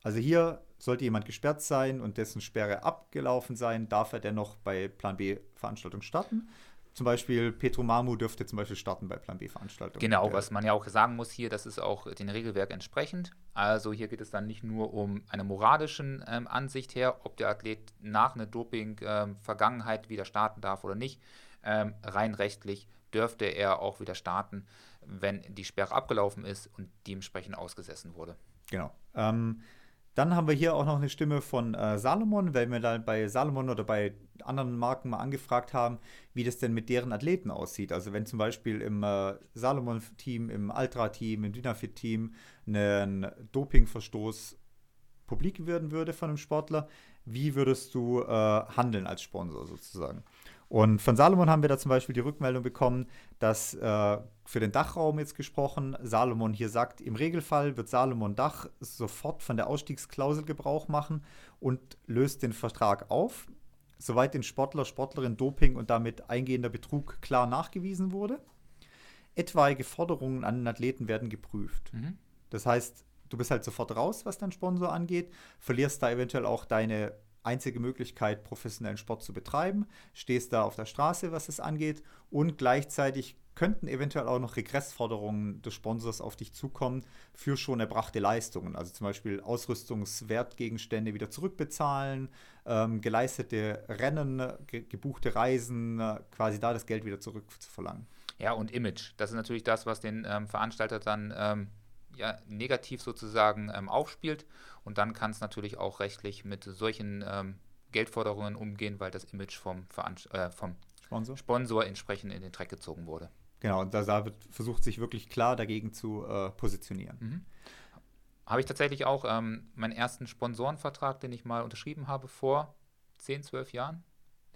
Also hier sollte jemand gesperrt sein und dessen Sperre abgelaufen sein, darf er dennoch bei Plan B-Veranstaltungen starten zum Beispiel Petro Mamu dürfte zum Beispiel starten bei Plan B-Veranstaltungen. Genau, was man ja auch sagen muss hier, das ist auch den Regelwerk entsprechend. Also hier geht es dann nicht nur um eine moralische ähm, Ansicht her, ob der Athlet nach einer Doping-Vergangenheit ähm, wieder starten darf oder nicht. Ähm, rein rechtlich dürfte er auch wieder starten, wenn die Sperre abgelaufen ist und dementsprechend ausgesessen wurde. Genau. Ähm, dann haben wir hier auch noch eine Stimme von äh, Salomon, weil wir dann bei Salomon oder bei anderen Marken mal angefragt haben, wie das denn mit deren Athleten aussieht. Also wenn zum Beispiel im äh, Salomon-Team, im Ultra-Team, im Dynafit-Team ein Dopingverstoß publik werden würde von einem Sportler, wie würdest du äh, handeln als Sponsor sozusagen? Und von Salomon haben wir da zum Beispiel die Rückmeldung bekommen, dass äh, für den Dachraum jetzt gesprochen, Salomon hier sagt, im Regelfall wird Salomon Dach sofort von der Ausstiegsklausel Gebrauch machen und löst den Vertrag auf, soweit den Sportler, Sportlerin Doping und damit eingehender Betrug klar nachgewiesen wurde. Etwaige Forderungen an den Athleten werden geprüft. Mhm. Das heißt, du bist halt sofort raus, was dein Sponsor angeht, verlierst da eventuell auch deine einzige Möglichkeit, professionellen Sport zu betreiben, stehst da auf der Straße, was es angeht, und gleichzeitig könnten eventuell auch noch Regressforderungen des Sponsors auf dich zukommen für schon erbrachte Leistungen. Also zum Beispiel Ausrüstungswertgegenstände wieder zurückbezahlen, ähm, geleistete Rennen, ge gebuchte Reisen, äh, quasi da das Geld wieder zurückzuverlangen. Ja, und Image. Das ist natürlich das, was den ähm, Veranstalter dann ähm, ja, negativ sozusagen ähm, aufspielt. Und dann kann es natürlich auch rechtlich mit solchen ähm, Geldforderungen umgehen, weil das Image vom, Veranst äh, vom Sponsor? Sponsor entsprechend in den Dreck gezogen wurde. Genau, und da wird versucht, sich wirklich klar dagegen zu äh, positionieren. Mhm. Habe ich tatsächlich auch ähm, meinen ersten Sponsorenvertrag, den ich mal unterschrieben habe vor 10, 12 Jahren,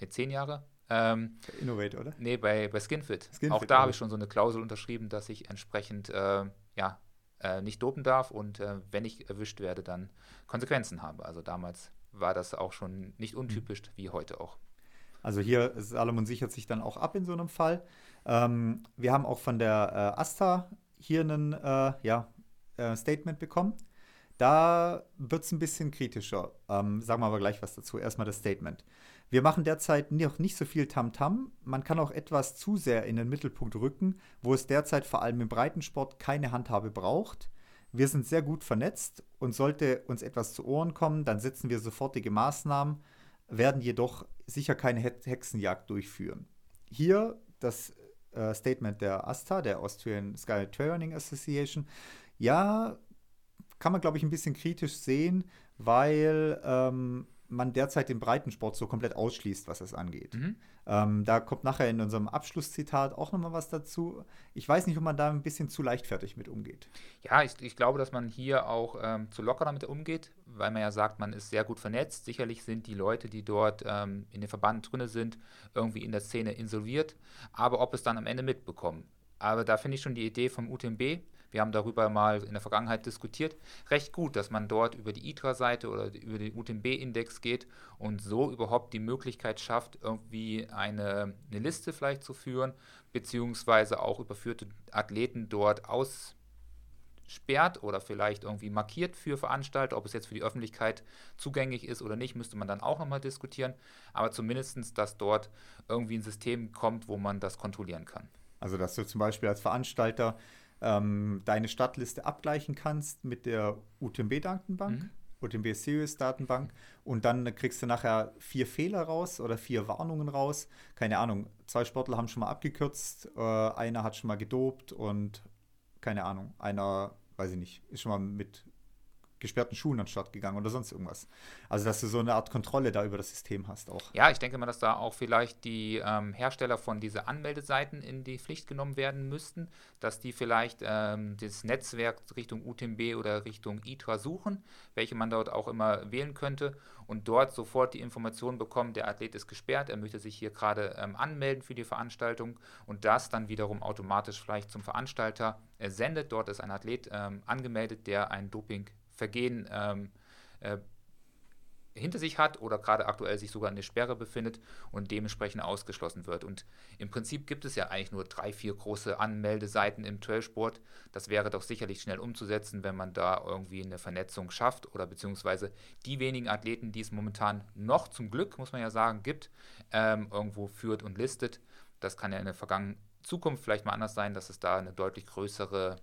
ne, 10 Jahre. Ähm, Innovate, oder? Nee, bei, bei Skinfit. Skinfit auch da habe ich schon so eine Klausel unterschrieben, dass ich entsprechend äh, ja, äh, nicht dopen darf und äh, wenn ich erwischt werde, dann Konsequenzen habe. Also damals war das auch schon nicht mhm. untypisch wie heute auch. Also hier, Salomon sichert sich dann auch ab in so einem Fall. Ähm, wir haben auch von der äh, Asta hier ein äh, ja, äh, Statement bekommen. Da wird es ein bisschen kritischer. Ähm, sagen wir aber gleich was dazu. Erstmal das Statement. Wir machen derzeit noch nicht so viel Tamtam. -Tam. Man kann auch etwas zu sehr in den Mittelpunkt rücken, wo es derzeit vor allem im Breitensport keine Handhabe braucht. Wir sind sehr gut vernetzt und sollte uns etwas zu Ohren kommen, dann setzen wir sofortige Maßnahmen, werden jedoch sicher keine Hexenjagd durchführen. Hier das äh, Statement der ASTA, der Austrian Sky Training Association. Ja, kann man, glaube ich, ein bisschen kritisch sehen, weil ähm, man derzeit den Breitensport so komplett ausschließt, was es angeht. Mhm. Ähm, da kommt nachher in unserem Abschlusszitat auch nochmal was dazu. Ich weiß nicht, ob man da ein bisschen zu leichtfertig mit umgeht. Ja, ich, ich glaube, dass man hier auch ähm, zu locker damit umgeht, weil man ja sagt, man ist sehr gut vernetzt. Sicherlich sind die Leute, die dort ähm, in den Verbanden drin sind, irgendwie in der Szene insolviert. Aber ob es dann am Ende mitbekommen. Aber da finde ich schon die Idee vom UTMB, wir haben darüber mal in der Vergangenheit diskutiert, recht gut, dass man dort über die ITRA-Seite oder über den UTMB-Index geht und so überhaupt die Möglichkeit schafft, irgendwie eine, eine Liste vielleicht zu führen, beziehungsweise auch überführte Athleten dort aus sperrt oder vielleicht irgendwie markiert für Veranstalter, ob es jetzt für die Öffentlichkeit zugänglich ist oder nicht, müsste man dann auch nochmal diskutieren. Aber zumindest, dass dort irgendwie ein System kommt, wo man das kontrollieren kann. Also, dass du zum Beispiel als Veranstalter ähm, deine Stadtliste abgleichen kannst mit der UTMB-Datenbank, mhm. UTMB Series Datenbank und dann kriegst du nachher vier Fehler raus oder vier Warnungen raus. Keine Ahnung, zwei Sportler haben schon mal abgekürzt, äh, einer hat schon mal gedopt und keine Ahnung, einer, weiß ich nicht, ist schon mal mit gesperrten Schuhen anstatt gegangen oder sonst irgendwas. Also, dass du so eine Art Kontrolle da über das System hast auch. Ja, ich denke mal, dass da auch vielleicht die ähm, Hersteller von diesen Anmeldeseiten in die Pflicht genommen werden müssten, dass die vielleicht ähm, das Netzwerk Richtung UTMB oder Richtung ITRA suchen, welche man dort auch immer wählen könnte und dort sofort die Information bekommen, der Athlet ist gesperrt, er möchte sich hier gerade ähm, anmelden für die Veranstaltung und das dann wiederum automatisch vielleicht zum Veranstalter sendet. Dort ist ein Athlet ähm, angemeldet, der ein Doping Vergehen ähm, äh, hinter sich hat oder gerade aktuell sich sogar in der Sperre befindet und dementsprechend ausgeschlossen wird. Und im Prinzip gibt es ja eigentlich nur drei, vier große Anmeldeseiten im Trailsport. Das wäre doch sicherlich schnell umzusetzen, wenn man da irgendwie eine Vernetzung schafft oder beziehungsweise die wenigen Athleten, die es momentan noch zum Glück, muss man ja sagen, gibt, ähm, irgendwo führt und listet. Das kann ja in der vergangenen Zukunft vielleicht mal anders sein, dass es da eine deutlich größere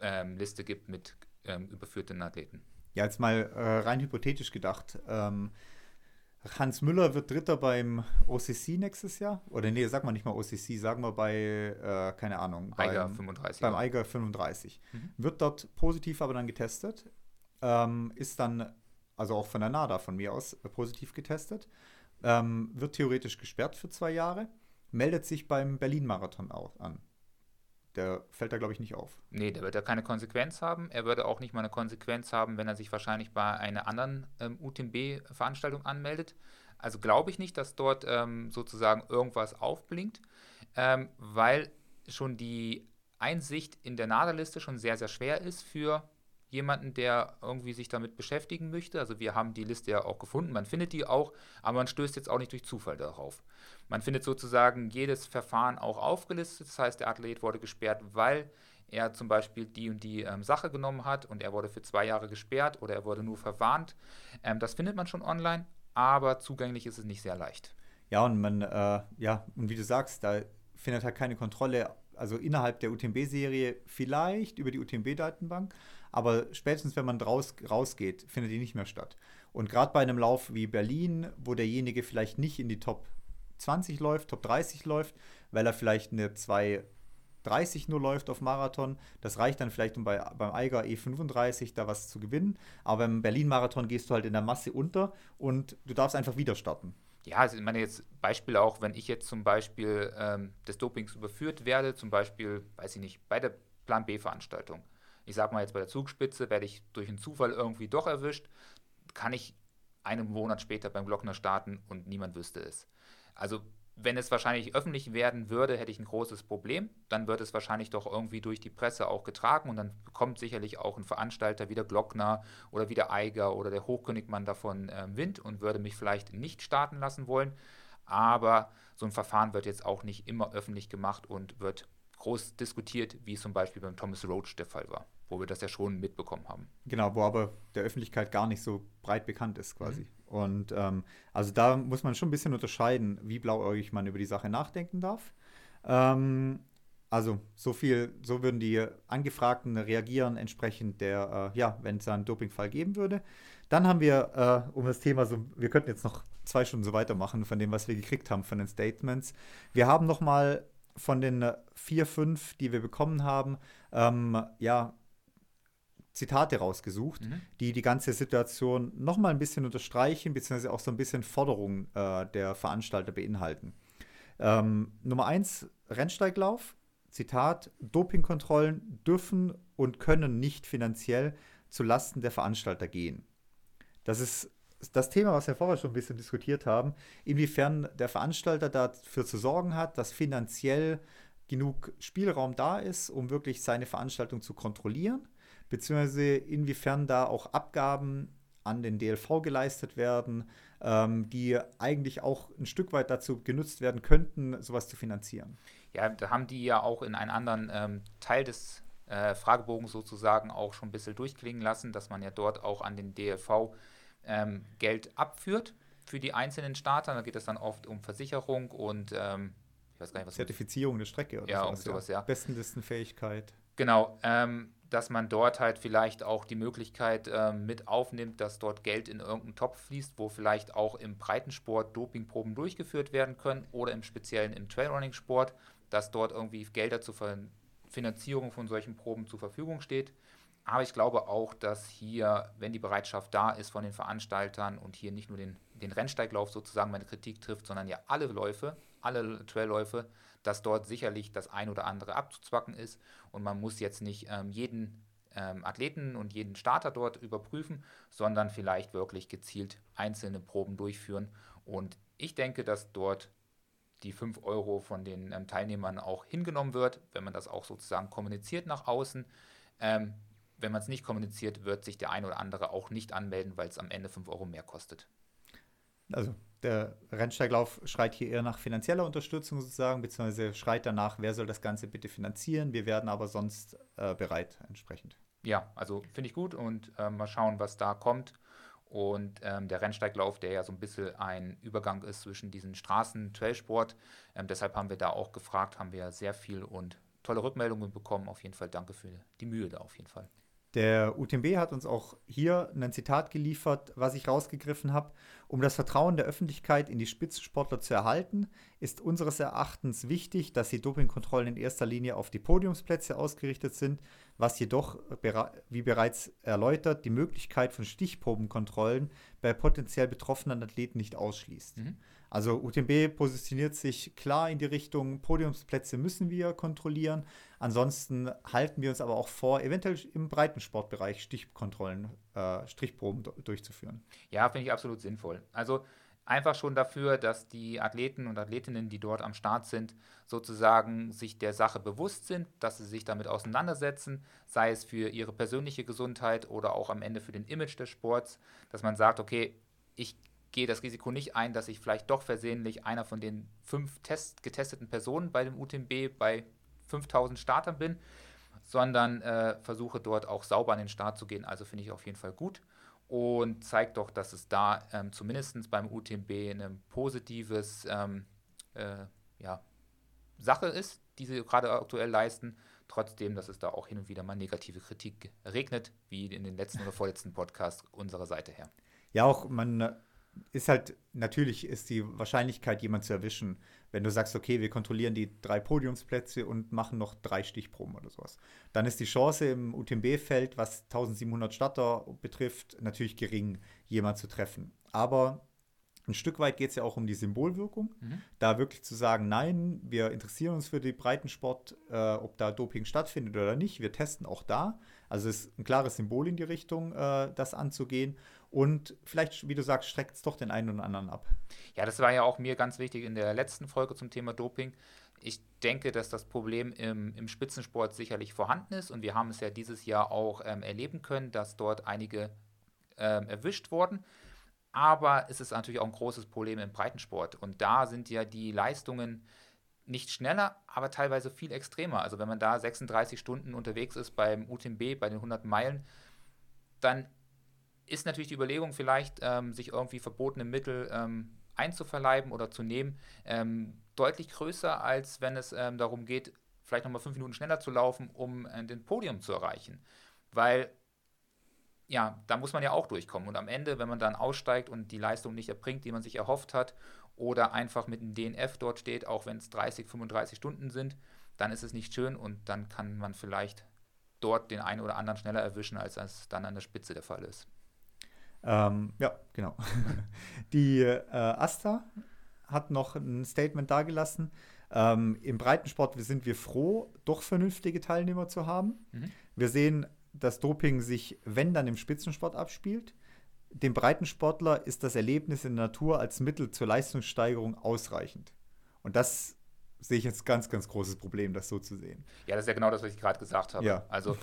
ähm, Liste gibt mit ähm, überführten Athleten. Ja, jetzt mal äh, rein hypothetisch gedacht. Ähm, Hans Müller wird Dritter beim OCC nächstes Jahr. Oder nee, sag mal nicht mal OCC, sagen wir bei, äh, keine Ahnung. Eiger 35. Beim Eiger 35. Mhm. Wird dort positiv aber dann getestet. Ähm, ist dann, also auch von der NADA von mir aus, äh, positiv getestet. Ähm, wird theoretisch gesperrt für zwei Jahre. Meldet sich beim Berlin-Marathon an der fällt da, glaube ich, nicht auf. Nee, der wird da keine Konsequenz haben. Er würde auch nicht mal eine Konsequenz haben, wenn er sich wahrscheinlich bei einer anderen ähm, UTMB-Veranstaltung anmeldet. Also glaube ich nicht, dass dort ähm, sozusagen irgendwas aufblinkt, ähm, weil schon die Einsicht in der NADA-Liste schon sehr, sehr schwer ist für jemanden, der irgendwie sich damit beschäftigen möchte. Also wir haben die Liste ja auch gefunden, man findet die auch, aber man stößt jetzt auch nicht durch Zufall darauf. Man findet sozusagen jedes Verfahren auch aufgelistet, das heißt, der Athlet wurde gesperrt, weil er zum Beispiel die und die ähm, Sache genommen hat und er wurde für zwei Jahre gesperrt oder er wurde nur verwarnt. Ähm, das findet man schon online, aber zugänglich ist es nicht sehr leicht. Ja, und man, äh, ja, und wie du sagst, da findet halt keine Kontrolle, also innerhalb der UTMB-Serie vielleicht über die UTMB-Datenbank, aber spätestens, wenn man draus, rausgeht, findet die nicht mehr statt. Und gerade bei einem Lauf wie Berlin, wo derjenige vielleicht nicht in die Top 20 läuft, Top 30 läuft, weil er vielleicht eine 230 nur läuft auf Marathon. Das reicht dann vielleicht, um bei, beim Eiger E35 da was zu gewinnen. Aber beim Berlin-Marathon gehst du halt in der Masse unter und du darfst einfach wieder starten. Ja, also ich meine jetzt Beispiele auch, wenn ich jetzt zum Beispiel ähm, des Dopings überführt werde, zum Beispiel, weiß ich nicht, bei der Plan B-Veranstaltung ich sage mal jetzt bei der Zugspitze, werde ich durch einen Zufall irgendwie doch erwischt, kann ich einen Monat später beim Glockner starten und niemand wüsste es. Also wenn es wahrscheinlich öffentlich werden würde, hätte ich ein großes Problem. Dann wird es wahrscheinlich doch irgendwie durch die Presse auch getragen und dann bekommt sicherlich auch ein Veranstalter wie der Glockner oder wie der Eiger oder der Hochkönigmann davon äh, Wind und würde mich vielleicht nicht starten lassen wollen. Aber so ein Verfahren wird jetzt auch nicht immer öffentlich gemacht und wird groß diskutiert, wie es zum Beispiel beim Thomas Roach der Fall war wo wir das ja schon mitbekommen haben. Genau, wo aber der Öffentlichkeit gar nicht so breit bekannt ist quasi. Mhm. Und ähm, also da muss man schon ein bisschen unterscheiden, wie blauäugig man über die Sache nachdenken darf. Ähm, also so viel, so würden die Angefragten reagieren entsprechend der, äh, ja, wenn es einen Dopingfall geben würde. Dann haben wir äh, um das Thema so, wir könnten jetzt noch zwei Stunden so weitermachen von dem, was wir gekriegt haben von den Statements. Wir haben noch mal von den vier, fünf, die wir bekommen haben, ähm, ja, Zitate rausgesucht, mhm. die die ganze Situation noch mal ein bisschen unterstreichen, beziehungsweise auch so ein bisschen Forderungen äh, der Veranstalter beinhalten. Ähm, Nummer eins, Rennsteiglauf. Zitat, Dopingkontrollen dürfen und können nicht finanziell zu Lasten der Veranstalter gehen. Das ist das Thema, was wir vorher schon ein bisschen diskutiert haben, inwiefern der Veranstalter dafür zu sorgen hat, dass finanziell genug Spielraum da ist, um wirklich seine Veranstaltung zu kontrollieren beziehungsweise inwiefern da auch Abgaben an den DLV geleistet werden, ähm, die eigentlich auch ein Stück weit dazu genutzt werden könnten, sowas zu finanzieren. Ja, da haben die ja auch in einem anderen ähm, Teil des äh, Fragebogens sozusagen auch schon ein bisschen durchklingen lassen, dass man ja dort auch an den DLV ähm, Geld abführt für die einzelnen Starter. Da geht es dann oft um Versicherung und ähm, ich weiß gar nicht, was Zertifizierung der Strecke oder ja, sowas, sowas ja. Bestenlistenfähigkeit. Genau. Ähm, dass man dort halt vielleicht auch die Möglichkeit äh, mit aufnimmt, dass dort Geld in irgendeinen Topf fließt, wo vielleicht auch im Breitensport Dopingproben durchgeführt werden können oder im Speziellen im Trailrunning-Sport, dass dort irgendwie Gelder zur Finanzierung von solchen Proben zur Verfügung steht. Aber ich glaube auch, dass hier, wenn die Bereitschaft da ist von den Veranstaltern und hier nicht nur den, den Rennsteiglauf sozusagen meine Kritik trifft, sondern ja alle Läufe, alle Trailläufe, dass dort sicherlich das ein oder andere abzuzwacken ist und man muss jetzt nicht ähm, jeden ähm, Athleten und jeden Starter dort überprüfen, sondern vielleicht wirklich gezielt einzelne Proben durchführen. Und ich denke, dass dort die 5 Euro von den ähm, Teilnehmern auch hingenommen wird, wenn man das auch sozusagen kommuniziert nach außen. Ähm, wenn man es nicht kommuniziert, wird sich der ein oder andere auch nicht anmelden, weil es am Ende 5 Euro mehr kostet. Also der Rennsteiglauf schreit hier eher nach finanzieller Unterstützung sozusagen, beziehungsweise schreit danach, wer soll das Ganze bitte finanzieren. Wir werden aber sonst äh, bereit entsprechend. Ja, also finde ich gut und äh, mal schauen, was da kommt. Und ähm, der Rennsteiglauf, der ja so ein bisschen ein Übergang ist zwischen diesen Straßen-Trailsport. Ähm, deshalb haben wir da auch gefragt, haben wir sehr viel und tolle Rückmeldungen bekommen. Auf jeden Fall danke für die Mühe da auf jeden Fall. Der UTMB hat uns auch hier ein Zitat geliefert, was ich rausgegriffen habe. Um das Vertrauen der Öffentlichkeit in die Spitzensportler zu erhalten, ist unseres Erachtens wichtig, dass die Dopingkontrollen in erster Linie auf die Podiumsplätze ausgerichtet sind, was jedoch, wie bereits erläutert, die Möglichkeit von Stichprobenkontrollen bei potenziell betroffenen Athleten nicht ausschließt. Mhm. Also UTMB positioniert sich klar in die Richtung, Podiumsplätze müssen wir kontrollieren. Ansonsten halten wir uns aber auch vor, eventuell im Breitensportbereich Stichkontrollen, äh, Strichproben durchzuführen. Ja, finde ich absolut sinnvoll. Also Einfach schon dafür, dass die Athleten und Athletinnen, die dort am Start sind, sozusagen sich der Sache bewusst sind, dass sie sich damit auseinandersetzen, sei es für ihre persönliche Gesundheit oder auch am Ende für den Image des Sports, dass man sagt, okay, ich gehe das Risiko nicht ein, dass ich vielleicht doch versehentlich einer von den fünf Test getesteten Personen bei dem UTMB bei 5000 Startern bin, sondern äh, versuche dort auch sauber an den Start zu gehen. Also finde ich auf jeden Fall gut und zeigt doch, dass es da ähm, zumindest beim UTMB ein positives ähm, äh, ja, Sache ist, die sie gerade aktuell leisten. Trotzdem, dass es da auch hin und wieder mal negative Kritik regnet, wie in den letzten oder vorletzten Podcasts unserer Seite her. Ja, auch man ist halt, natürlich ist die Wahrscheinlichkeit, jemanden zu erwischen, wenn du sagst, okay, wir kontrollieren die drei Podiumsplätze und machen noch drei Stichproben oder sowas. Dann ist die Chance im UTMB-Feld, was 1700 Starter betrifft, natürlich gering, jemanden zu treffen. Aber ein Stück weit geht es ja auch um die Symbolwirkung. Mhm. Da wirklich zu sagen, nein, wir interessieren uns für den Breitensport, äh, ob da Doping stattfindet oder nicht. Wir testen auch da. Also es ist ein klares Symbol in die Richtung, äh, das anzugehen. Und vielleicht, wie du sagst, streckt es doch den einen oder anderen ab. Ja, das war ja auch mir ganz wichtig in der letzten Folge zum Thema Doping. Ich denke, dass das Problem im, im Spitzensport sicherlich vorhanden ist und wir haben es ja dieses Jahr auch ähm, erleben können, dass dort einige ähm, erwischt wurden. Aber es ist natürlich auch ein großes Problem im Breitensport und da sind ja die Leistungen nicht schneller, aber teilweise viel extremer. Also wenn man da 36 Stunden unterwegs ist beim UTMB, bei den 100 Meilen, dann ist natürlich die Überlegung vielleicht, ähm, sich irgendwie verbotene Mittel ähm, einzuverleiben oder zu nehmen, ähm, deutlich größer, als wenn es ähm, darum geht, vielleicht nochmal fünf Minuten schneller zu laufen, um äh, den Podium zu erreichen. Weil, ja, da muss man ja auch durchkommen. Und am Ende, wenn man dann aussteigt und die Leistung nicht erbringt, die man sich erhofft hat, oder einfach mit einem DNF dort steht, auch wenn es 30, 35 Stunden sind, dann ist es nicht schön und dann kann man vielleicht dort den einen oder anderen schneller erwischen, als es dann an der Spitze der Fall ist. Ähm, ja, genau. Die äh, Asta hat noch ein Statement dargelassen. Ähm, Im Breitensport sind wir froh, doch vernünftige Teilnehmer zu haben. Mhm. Wir sehen, dass Doping sich, wenn dann im Spitzensport abspielt. Dem Breitensportler ist das Erlebnis in der Natur als Mittel zur Leistungssteigerung ausreichend. Und das sehe ich jetzt ganz, ganz großes Problem, das so zu sehen. Ja, das ist ja genau das, was ich gerade gesagt habe. Ja. Also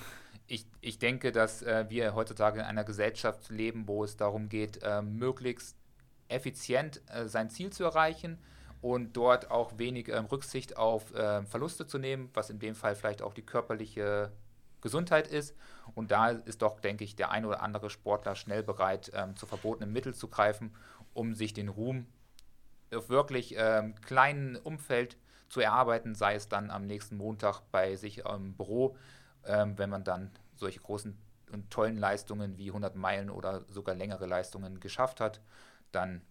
ich, ich denke, dass äh, wir heutzutage in einer Gesellschaft leben, wo es darum geht, äh, möglichst effizient äh, sein Ziel zu erreichen und dort auch wenig ähm, Rücksicht auf ähm, Verluste zu nehmen, was in dem Fall vielleicht auch die körperliche Gesundheit ist. Und da ist doch, denke ich, der ein oder andere Sportler schnell bereit, ähm, zu verbotenen Mitteln zu greifen, um sich den Ruhm auf wirklich ähm, kleinen Umfeld zu erarbeiten, sei es dann am nächsten Montag bei sich im Büro ähm, wenn man dann solche großen und tollen Leistungen wie 100 Meilen oder sogar längere Leistungen geschafft hat, dann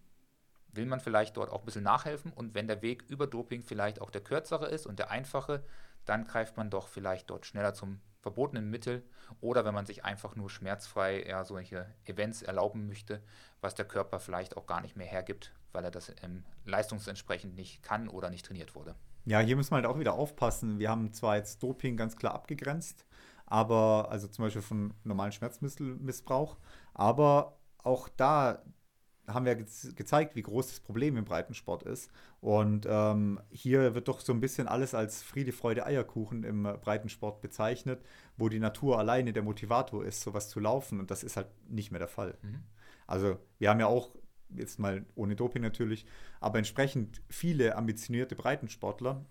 will man vielleicht dort auch ein bisschen nachhelfen. Und wenn der Weg über Doping vielleicht auch der kürzere ist und der einfache, dann greift man doch vielleicht dort schneller zum verbotenen Mittel. Oder wenn man sich einfach nur schmerzfrei ja, solche Events erlauben möchte, was der Körper vielleicht auch gar nicht mehr hergibt, weil er das ähm, leistungsentsprechend nicht kann oder nicht trainiert wurde. Ja, hier müssen wir halt auch wieder aufpassen. Wir haben zwar jetzt Doping ganz klar abgegrenzt, aber, also zum Beispiel von normalen Schmerzmittelmissbrauch, aber auch da haben wir ge gezeigt, wie groß das Problem im Breitensport ist. Und ähm, hier wird doch so ein bisschen alles als Friede, Freude, Eierkuchen im Breitensport bezeichnet, wo die Natur alleine der Motivator ist, sowas zu laufen. Und das ist halt nicht mehr der Fall. Mhm. Also wir haben ja auch jetzt mal ohne Doping natürlich, aber entsprechend viele ambitionierte Breitensportler,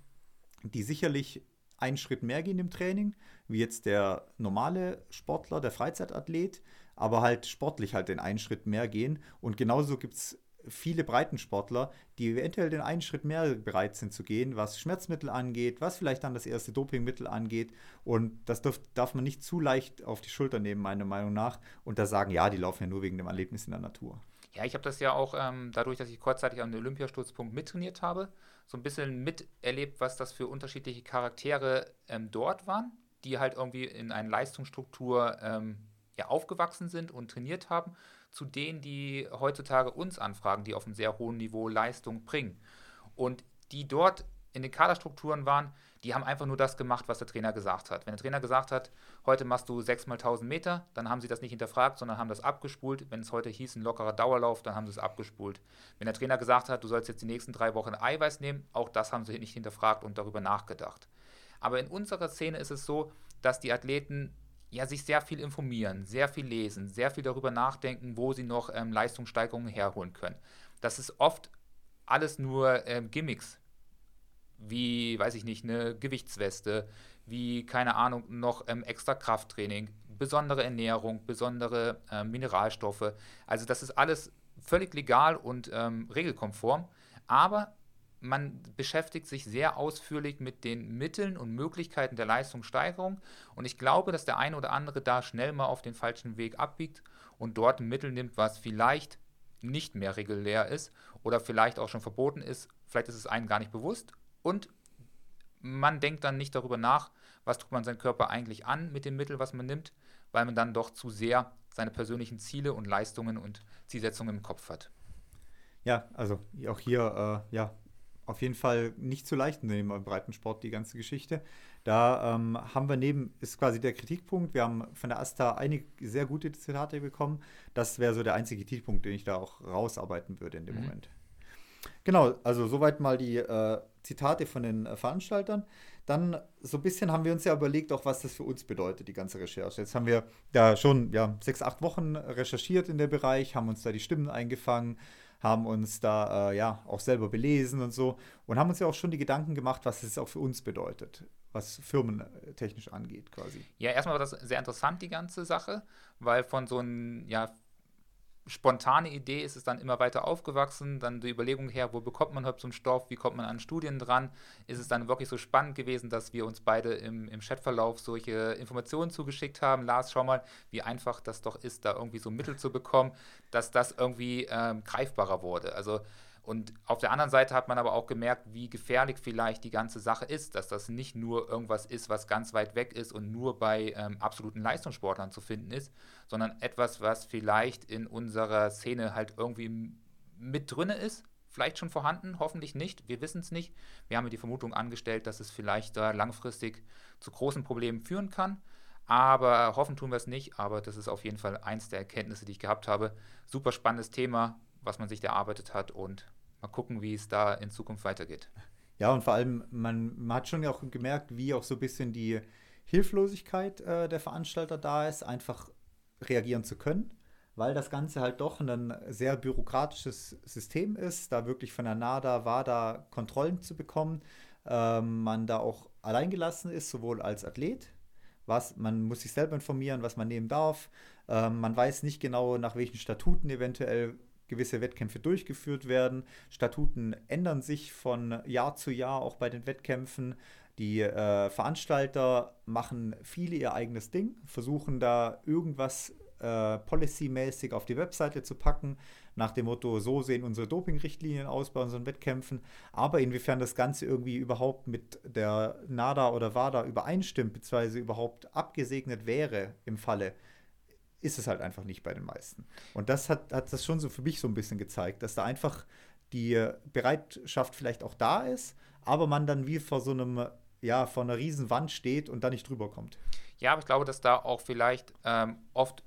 die sicherlich einen Schritt mehr gehen im Training, wie jetzt der normale Sportler, der Freizeitathlet, aber halt sportlich halt den einen Schritt mehr gehen. Und genauso gibt es viele Breitensportler, die eventuell den einen Schritt mehr bereit sind zu gehen, was Schmerzmittel angeht, was vielleicht dann das erste Dopingmittel angeht. Und das darf, darf man nicht zu leicht auf die Schulter nehmen, meiner Meinung nach, und da sagen, ja, die laufen ja nur wegen dem Erlebnis in der Natur. Ja, ich habe das ja auch ähm, dadurch, dass ich kurzzeitig am Olympiastützpunkt mittrainiert habe, so ein bisschen miterlebt, was das für unterschiedliche Charaktere ähm, dort waren, die halt irgendwie in einer Leistungsstruktur ähm, ja, aufgewachsen sind und trainiert haben, zu denen, die heutzutage uns anfragen, die auf einem sehr hohen Niveau Leistung bringen. Und die dort in den Kaderstrukturen waren, die haben einfach nur das gemacht, was der Trainer gesagt hat. Wenn der Trainer gesagt hat, heute machst du 6 mal 1000 Meter, dann haben sie das nicht hinterfragt, sondern haben das abgespult. Wenn es heute hieß, ein lockerer Dauerlauf, dann haben sie es abgespult. Wenn der Trainer gesagt hat, du sollst jetzt die nächsten drei Wochen Eiweiß nehmen, auch das haben sie nicht hinterfragt und darüber nachgedacht. Aber in unserer Szene ist es so, dass die Athleten ja, sich sehr viel informieren, sehr viel lesen, sehr viel darüber nachdenken, wo sie noch ähm, Leistungssteigerungen herholen können. Das ist oft alles nur ähm, Gimmicks, wie, weiß ich nicht, eine Gewichtsweste, wie, keine Ahnung, noch ähm, extra Krafttraining, besondere Ernährung, besondere äh, Mineralstoffe. Also das ist alles völlig legal und ähm, regelkonform, aber man beschäftigt sich sehr ausführlich mit den Mitteln und Möglichkeiten der Leistungssteigerung und ich glaube, dass der eine oder andere da schnell mal auf den falschen Weg abbiegt und dort ein Mittel nimmt, was vielleicht nicht mehr regulär ist oder vielleicht auch schon verboten ist. Vielleicht ist es einem gar nicht bewusst und man denkt dann nicht darüber nach, was tut man seinem Körper eigentlich an mit dem Mittel, was man nimmt, weil man dann doch zu sehr seine persönlichen Ziele und Leistungen und Zielsetzungen im Kopf hat. Ja, also auch hier, äh, ja, auf jeden Fall nicht zu leicht nehmen im Breitensport, die ganze Geschichte. Da ähm, haben wir neben, ist quasi der Kritikpunkt, wir haben von der ASTA einige sehr gute Zitate bekommen. Das wäre so der einzige Kritikpunkt, den ich da auch rausarbeiten würde in dem mhm. Moment. Genau, also soweit mal die äh, Zitate von den äh, Veranstaltern. Dann so ein bisschen haben wir uns ja überlegt, auch was das für uns bedeutet, die ganze Recherche. Jetzt haben wir da schon ja, sechs, acht Wochen recherchiert in dem Bereich, haben uns da die Stimmen eingefangen, haben uns da äh, ja auch selber belesen und so und haben uns ja auch schon die Gedanken gemacht, was es auch für uns bedeutet, was firmentechnisch angeht quasi. Ja, erstmal war das sehr interessant, die ganze Sache, weil von so einem ja, spontane Idee ist es dann immer weiter aufgewachsen. Dann die Überlegung her, wo bekommt man überhaupt so einen Stoff, wie kommt man an Studien dran, ist es dann wirklich so spannend gewesen, dass wir uns beide im, im Chatverlauf solche Informationen zugeschickt haben. Lars, schau mal, wie einfach das doch ist, da irgendwie so Mittel zu bekommen, dass das irgendwie ähm, greifbarer wurde. Also und auf der anderen Seite hat man aber auch gemerkt, wie gefährlich vielleicht die ganze Sache ist, dass das nicht nur irgendwas ist, was ganz weit weg ist und nur bei ähm, absoluten Leistungssportlern zu finden ist, sondern etwas, was vielleicht in unserer Szene halt irgendwie mit drinne ist, vielleicht schon vorhanden, hoffentlich nicht, wir wissen es nicht. Wir haben die Vermutung angestellt, dass es vielleicht da langfristig zu großen Problemen führen kann. Aber hoffen tun wir es nicht, aber das ist auf jeden Fall eins der Erkenntnisse, die ich gehabt habe. Super spannendes Thema, was man sich erarbeitet hat und mal gucken, wie es da in Zukunft weitergeht. Ja, und vor allem, man, man hat schon auch gemerkt, wie auch so ein bisschen die Hilflosigkeit äh, der Veranstalter da ist, einfach reagieren zu können, weil das Ganze halt doch ein sehr bürokratisches System ist, da wirklich von der NADA, WADA Kontrollen zu bekommen, ähm, man da auch alleingelassen ist, sowohl als Athlet, was man muss sich selber informieren, was man nehmen darf. Ähm, man weiß nicht genau, nach welchen Statuten eventuell gewisse Wettkämpfe durchgeführt werden. Statuten ändern sich von Jahr zu Jahr auch bei den Wettkämpfen. Die äh, Veranstalter machen viele ihr eigenes Ding, versuchen da irgendwas äh, policymäßig auf die Webseite zu packen, nach dem Motto, so sehen unsere Dopingrichtlinien aus bei unseren Wettkämpfen. Aber inwiefern das Ganze irgendwie überhaupt mit der NADA oder WADA übereinstimmt, beziehungsweise überhaupt abgesegnet wäre im Falle ist es halt einfach nicht bei den meisten. Und das hat, hat das schon so für mich so ein bisschen gezeigt, dass da einfach die Bereitschaft vielleicht auch da ist, aber man dann wie vor so einem, ja, vor einer riesen Wand steht und da nicht drüber kommt. Ja, aber ich glaube, dass da auch vielleicht ähm, oft,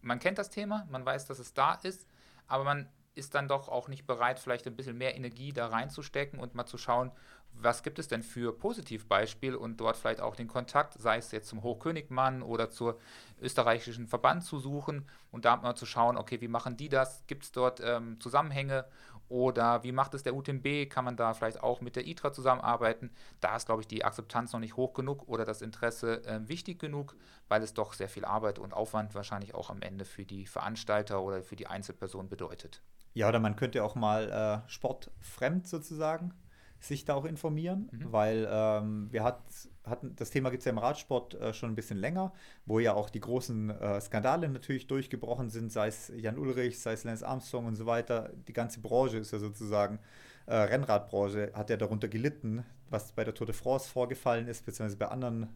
man kennt das Thema, man weiß, dass es da ist, aber man ist dann doch auch nicht bereit, vielleicht ein bisschen mehr Energie da reinzustecken und mal zu schauen, was gibt es denn für Positivbeispiele und dort vielleicht auch den Kontakt, sei es jetzt zum Hochkönigmann oder zur österreichischen Verband zu suchen und da mal zu schauen, okay, wie machen die das? Gibt es dort ähm, Zusammenhänge oder wie macht es der UTMB? Kann man da vielleicht auch mit der ITRA zusammenarbeiten? Da ist, glaube ich, die Akzeptanz noch nicht hoch genug oder das Interesse äh, wichtig genug, weil es doch sehr viel Arbeit und Aufwand wahrscheinlich auch am Ende für die Veranstalter oder für die Einzelperson bedeutet. Ja, oder man könnte auch mal äh, sportfremd sozusagen sich da auch informieren, mhm. weil ähm, wir hat, hatten, das Thema gibt es ja im Radsport äh, schon ein bisschen länger, wo ja auch die großen äh, Skandale natürlich durchgebrochen sind, sei es Jan Ulrich, sei es Lance Armstrong und so weiter. Die ganze Branche ist ja sozusagen, äh, Rennradbranche hat ja darunter gelitten, was bei der Tour de France vorgefallen ist, beziehungsweise bei anderen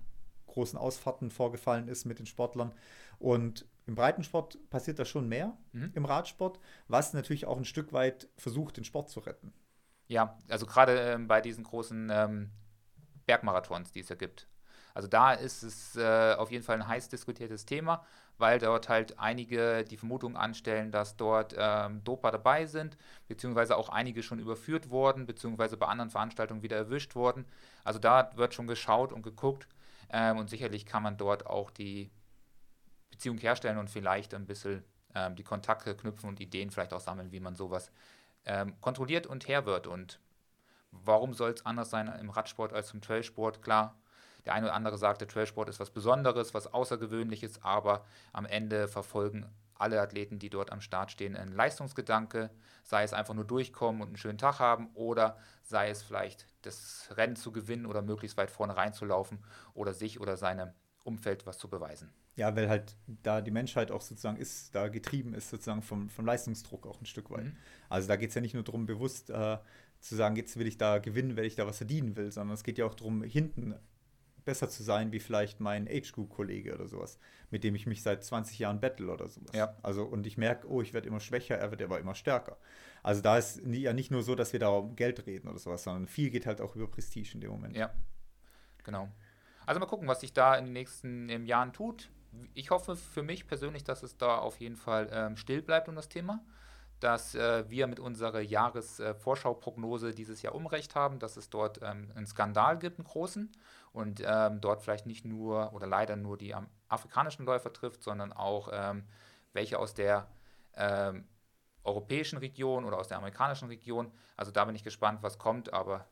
großen Ausfahrten vorgefallen ist mit den Sportlern. Und im Breitensport passiert da schon mehr, mhm. im Radsport, was natürlich auch ein Stück weit versucht, den Sport zu retten. Ja, also gerade ähm, bei diesen großen ähm, Bergmarathons, die es ja gibt. Also da ist es äh, auf jeden Fall ein heiß diskutiertes Thema, weil dort halt einige die Vermutung anstellen, dass dort ähm, Doper dabei sind, beziehungsweise auch einige schon überführt wurden, beziehungsweise bei anderen Veranstaltungen wieder erwischt wurden. Also da wird schon geschaut und geguckt ähm, und sicherlich kann man dort auch die Beziehung herstellen und vielleicht ein bisschen ähm, die Kontakte knüpfen und Ideen vielleicht auch sammeln, wie man sowas ähm, kontrolliert und her wird. Und warum soll es anders sein im Radsport als im Trailsport? Klar, der eine oder andere sagt, der Trailsport ist was Besonderes, was Außergewöhnliches, aber am Ende verfolgen alle Athleten, die dort am Start stehen, einen Leistungsgedanke, sei es einfach nur durchkommen und einen schönen Tag haben oder sei es vielleicht das Rennen zu gewinnen oder möglichst weit vorne reinzulaufen oder sich oder seinem Umfeld was zu beweisen. Ja, weil halt da die Menschheit auch sozusagen ist, da getrieben ist sozusagen vom, vom Leistungsdruck auch ein Stück weit. Mhm. Also da geht es ja nicht nur darum, bewusst äh, zu sagen, jetzt will ich da gewinnen, weil ich da was verdienen will, sondern es geht ja auch darum, hinten besser zu sein wie vielleicht mein Age-Group-Kollege oder sowas, mit dem ich mich seit 20 Jahren battle oder sowas. Ja. Also und ich merke, oh, ich werde immer schwächer, er wird aber immer stärker. Also da ist nie, ja nicht nur so, dass wir da um Geld reden oder sowas, sondern viel geht halt auch über Prestige in dem Moment. Ja, genau. Also mal gucken, was sich da in den nächsten Jahren tut ich hoffe für mich persönlich, dass es da auf jeden Fall ähm, still bleibt um das Thema, dass äh, wir mit unserer Jahresvorschauprognose äh, dieses Jahr umrecht haben, dass es dort ähm, einen Skandal gibt, einen großen, und ähm, dort vielleicht nicht nur oder leider nur die afrikanischen Läufer trifft, sondern auch ähm, welche aus der ähm, europäischen Region oder aus der amerikanischen Region. Also da bin ich gespannt, was kommt, aber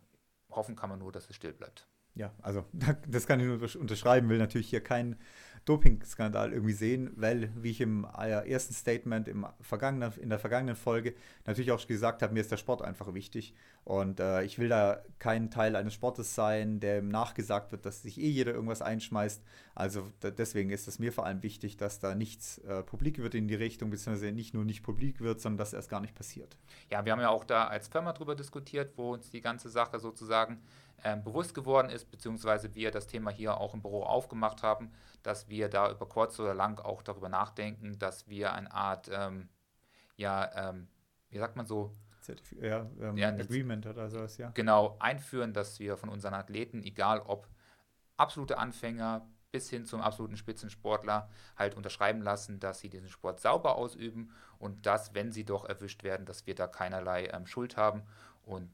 hoffen kann man nur, dass es still bleibt. Ja, also das kann ich nur unterschreiben, will natürlich hier keinen Doping-Skandal irgendwie sehen, weil, wie ich im äh, ersten Statement im vergangenen, in der vergangenen Folge natürlich auch gesagt habe, mir ist der Sport einfach wichtig. Und äh, ich will da kein Teil eines Sportes sein, der nachgesagt wird, dass sich eh jeder irgendwas einschmeißt. Also deswegen ist es mir vor allem wichtig, dass da nichts äh, publik wird in die Richtung, beziehungsweise nicht nur nicht publik wird, sondern dass erst gar nicht passiert. Ja, wir haben ja auch da als Firma drüber diskutiert, wo uns die ganze Sache sozusagen bewusst geworden ist, beziehungsweise wir das Thema hier auch im Büro aufgemacht haben, dass wir da über kurz oder lang auch darüber nachdenken, dass wir eine Art, ähm, ja, ähm, wie sagt man so, Zertif ja, ähm, ja, Agreement oder sowas, ja. Genau, einführen, dass wir von unseren Athleten, egal ob absolute Anfänger bis hin zum absoluten Spitzensportler, halt unterschreiben lassen, dass sie diesen Sport sauber ausüben und dass, wenn sie doch erwischt werden, dass wir da keinerlei ähm, Schuld haben und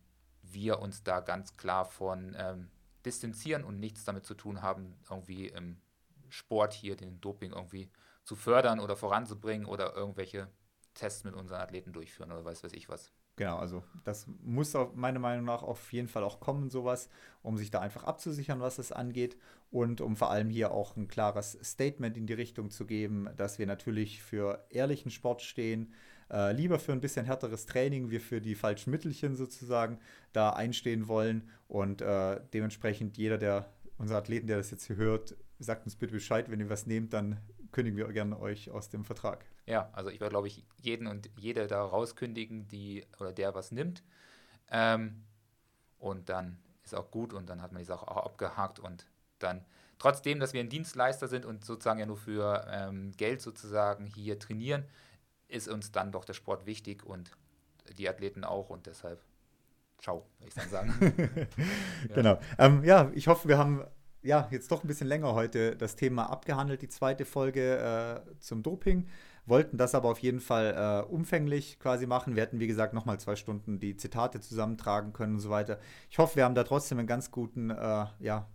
wir uns da ganz klar von ähm, distanzieren und nichts damit zu tun haben, irgendwie im Sport hier den Doping irgendwie zu fördern oder voranzubringen oder irgendwelche Tests mit unseren Athleten durchführen oder weiß weiß ich was. Genau, also das muss meiner Meinung nach auf jeden Fall auch kommen, sowas, um sich da einfach abzusichern, was es angeht und um vor allem hier auch ein klares Statement in die Richtung zu geben, dass wir natürlich für ehrlichen Sport stehen, äh, lieber für ein bisschen härteres Training, wir für die falschen Mittelchen sozusagen da einstehen wollen und äh, dementsprechend jeder der unser Athleten, der das jetzt hier hört, sagt uns bitte Bescheid, wenn ihr was nehmt, dann kündigen wir gerne euch aus dem Vertrag. Ja, also ich werde, glaube ich, jeden und jede da rauskündigen, die oder der was nimmt. Ähm, und dann ist auch gut und dann hat man die Sache auch abgehakt und dann trotzdem, dass wir ein Dienstleister sind und sozusagen ja nur für ähm, Geld sozusagen hier trainieren, ist uns dann doch der Sport wichtig und die Athleten auch und deshalb ciao, würde ich dann sagen. ja. Genau. Ähm, ja, ich hoffe, wir haben ja jetzt doch ein bisschen länger heute das Thema abgehandelt, die zweite Folge äh, zum Doping. Wollten das aber auf jeden Fall äh, umfänglich quasi machen. Wir hätten, wie gesagt, nochmal zwei Stunden die Zitate zusammentragen können und so weiter. Ich hoffe, wir haben da trotzdem einen ganz guten äh, ja,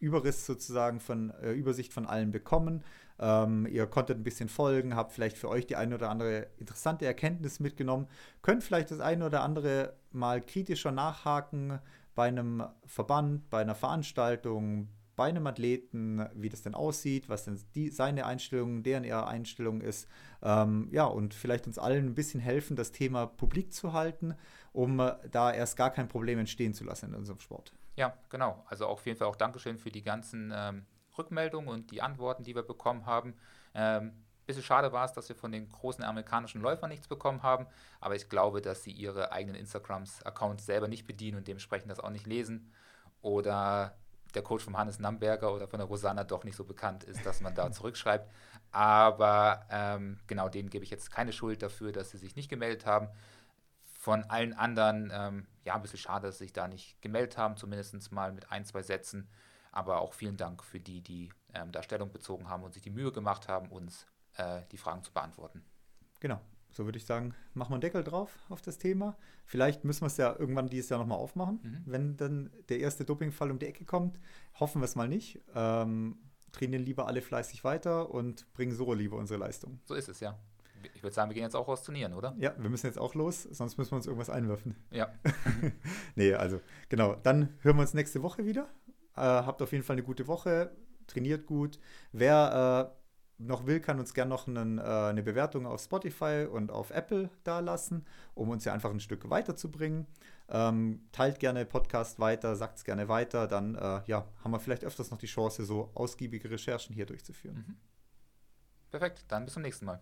Überriss sozusagen von äh, Übersicht von allen bekommen. Ähm, ihr konntet ein bisschen folgen, habt vielleicht für euch die eine oder andere interessante Erkenntnis mitgenommen, könnt vielleicht das eine oder andere mal kritischer nachhaken bei einem Verband, bei einer Veranstaltung, bei einem Athleten, wie das denn aussieht, was denn die, seine Einstellung, deren ihre Einstellung ist. Ähm, ja, und vielleicht uns allen ein bisschen helfen, das Thema publik zu halten, um äh, da erst gar kein Problem entstehen zu lassen in unserem Sport. Ja, genau. Also auf jeden Fall auch Dankeschön für die ganzen ähm, Rückmeldungen und die Antworten, die wir bekommen haben. Ähm, bisschen schade war es, dass wir von den großen amerikanischen Läufern nichts bekommen haben, aber ich glaube, dass sie ihre eigenen Instagrams-Accounts selber nicht bedienen und dementsprechend das auch nicht lesen. Oder der Coach von Hannes Namberger oder von der Rosanna doch nicht so bekannt ist, dass man da zurückschreibt. Aber ähm, genau, denen gebe ich jetzt keine Schuld dafür, dass sie sich nicht gemeldet haben von allen anderen, ähm, ja, ein bisschen schade, dass sie sich da nicht gemeldet haben, zumindest mal mit ein, zwei Sätzen. Aber auch vielen Dank für die, die ähm, da Stellung bezogen haben und sich die Mühe gemacht haben, uns äh, die Fragen zu beantworten. Genau. So würde ich sagen, machen wir einen Deckel drauf auf das Thema. Vielleicht müssen wir es ja irgendwann dieses Jahr nochmal aufmachen, mhm. wenn dann der erste Dopingfall um die Ecke kommt. Hoffen wir es mal nicht. Ähm, trainieren lieber alle fleißig weiter und bringen so lieber unsere Leistung. So ist es, ja. Ich würde sagen, wir gehen jetzt auch raus trainieren, oder? Ja, wir müssen jetzt auch los, sonst müssen wir uns irgendwas einwerfen. Ja. nee, also genau. Dann hören wir uns nächste Woche wieder. Äh, habt auf jeden Fall eine gute Woche. Trainiert gut. Wer äh, noch will, kann uns gerne noch einen, äh, eine Bewertung auf Spotify und auf Apple da lassen, um uns ja einfach ein Stück weiterzubringen. Ähm, teilt gerne Podcast weiter, sagt es gerne weiter, dann äh, ja, haben wir vielleicht öfters noch die Chance, so ausgiebige Recherchen hier durchzuführen. Mhm. Perfekt, dann bis zum nächsten Mal.